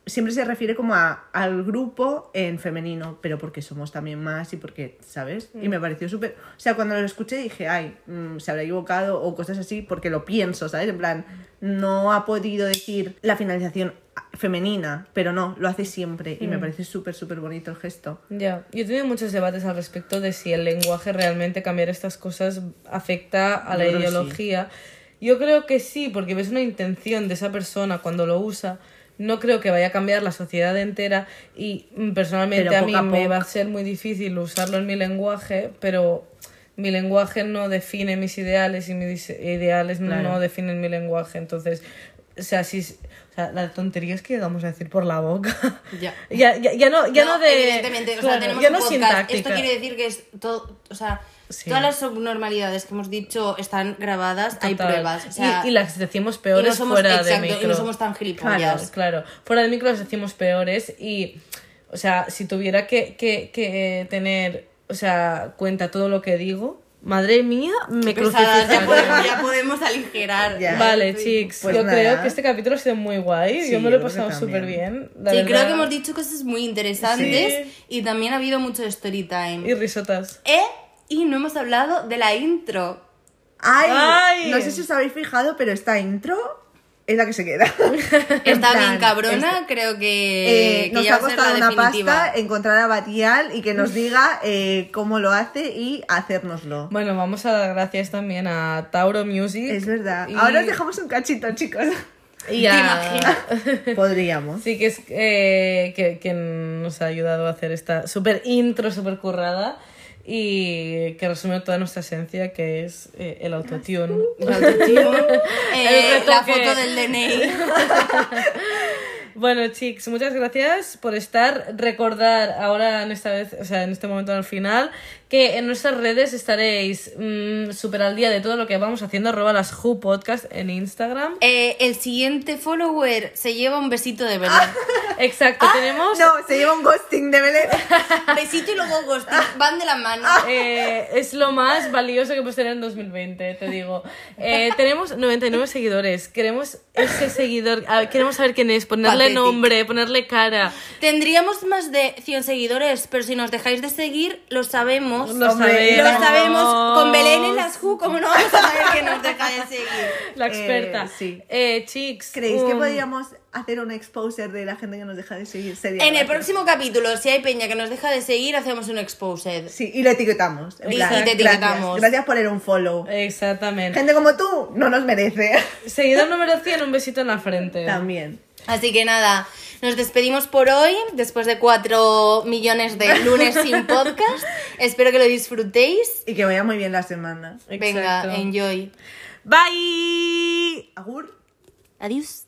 siempre se refiere como a, al grupo en femenino, pero porque somos también más y porque, ¿sabes? Y me pareció súper... O sea, cuando lo escuché dije, ay, mm, se habrá equivocado o cosas así, porque lo pienso, ¿sabes? En plan, no ha podido decir la finalización femenina, pero no, lo hace siempre y me parece súper, súper bonito el gesto. Ya, yo he tenido muchos debates al respecto de si el lenguaje realmente cambiar estas cosas afecta a la Yo sí. ideología. Yo creo que sí, porque ves una intención de esa persona cuando lo usa. No creo que vaya a cambiar la sociedad entera y mm, personalmente a mí a me va a ser muy difícil usarlo en mi lenguaje, pero mi lenguaje no define mis ideales y mis ideales no- Claro. no definen mi lenguaje. Entonces, o sea, si, sea, la tontería es que llegamos a decir por la boca. Ya. ya, ya, ya no, ya no, de. Evidentemente, o sea, tenemos ya un no podcast. Esto quiere decir que es todo. O sea, Sí. todas las subnormalidades que hemos dicho están grabadas, hay pruebas. O sea, y, y las decimos peores no somos, fuera de exacto, micro. y no somos tan gilipollas. Claro, claro. Fuera de micro las decimos peores y, o sea, si tuviera que, que, que tener, o sea, cuenta todo lo que digo, madre mía, me Pesadas, ya, podemos, ya podemos aligerar. Ya. Vale, Sí. chicos, Pues yo nada. creo que este capítulo ha sido muy guay. Sí, yo me lo he pasado súper bien. la Sí, verdad. creo que hemos dicho cosas muy interesantes y también ha habido mucho story time. Y risotas. Eh, y no hemos hablado de la intro. ¡Ay! Ay. No sé si os habéis fijado, pero esta intro es la que se queda. Está plan, bien cabrona, este- creo que, Eh, que nos ya ha costado una definitiva. pasta encontrar a Batial y que nos diga eh, cómo lo hace y hacérnoslo. Bueno, vamos a dar gracias también a Tauro Music. Es verdad. Y- Ahora os dejamos un cachito, chicos. Y ¿Te a- imaginas? Podríamos. Sí, que es eh, que, que nos ha ayudado a hacer esta super intro, super currada y que resume toda nuestra esencia, que es eh, el autotune. El autotune, eh, la foto del DNI. Bueno, chicos, muchas gracias por estar. Recordar ahora en esta vez, o sea, en este momento al final, que en nuestras redes estaréis mm, súper al día de todo lo que vamos haciendo, arroba las Who Podcast en Instagram. Eh, el siguiente follower se lleva un besito de Belén. Exacto, tenemos No, se lleva un ghosting de Belén. Besito y luego ghosting. Van de la mano. Eh, es lo más valioso que puedes tener en 2020, te digo. Eh, tenemos 99 seguidores. Queremos ese seguidor. ver, queremos saber quién es, ponerle nombre, ponerle cara. Tendríamos más de 100 seguidores, pero si nos dejáis de seguir, lo sabemos. Lo Hombre, Lo sabemos. sabemos. Con Belén en las Who, ¿cómo no vamos a saber que nos deja de seguir? La experta. Eh, sí. Eh, chicos. ¿Creéis que podríamos hacer un exposer de la gente que nos deja de seguir? Sería En el próximo capítulo, si hay peña que nos deja de seguir, hacemos un exposed. Sí, y lo etiquetamos. en Y- plan, y te etiquetamos. Gracias por ir un follow. Exactamente. Gente como tú no nos merece. Seguidor número 100, un besito en la frente. También. Así que nada, nos despedimos por hoy, después de 4 millones de lunes sin podcast. Espero que lo disfrutéis. Y que vaya muy bien la semana. Venga, Exacto. enjoy. Bye. Agur. Adiós.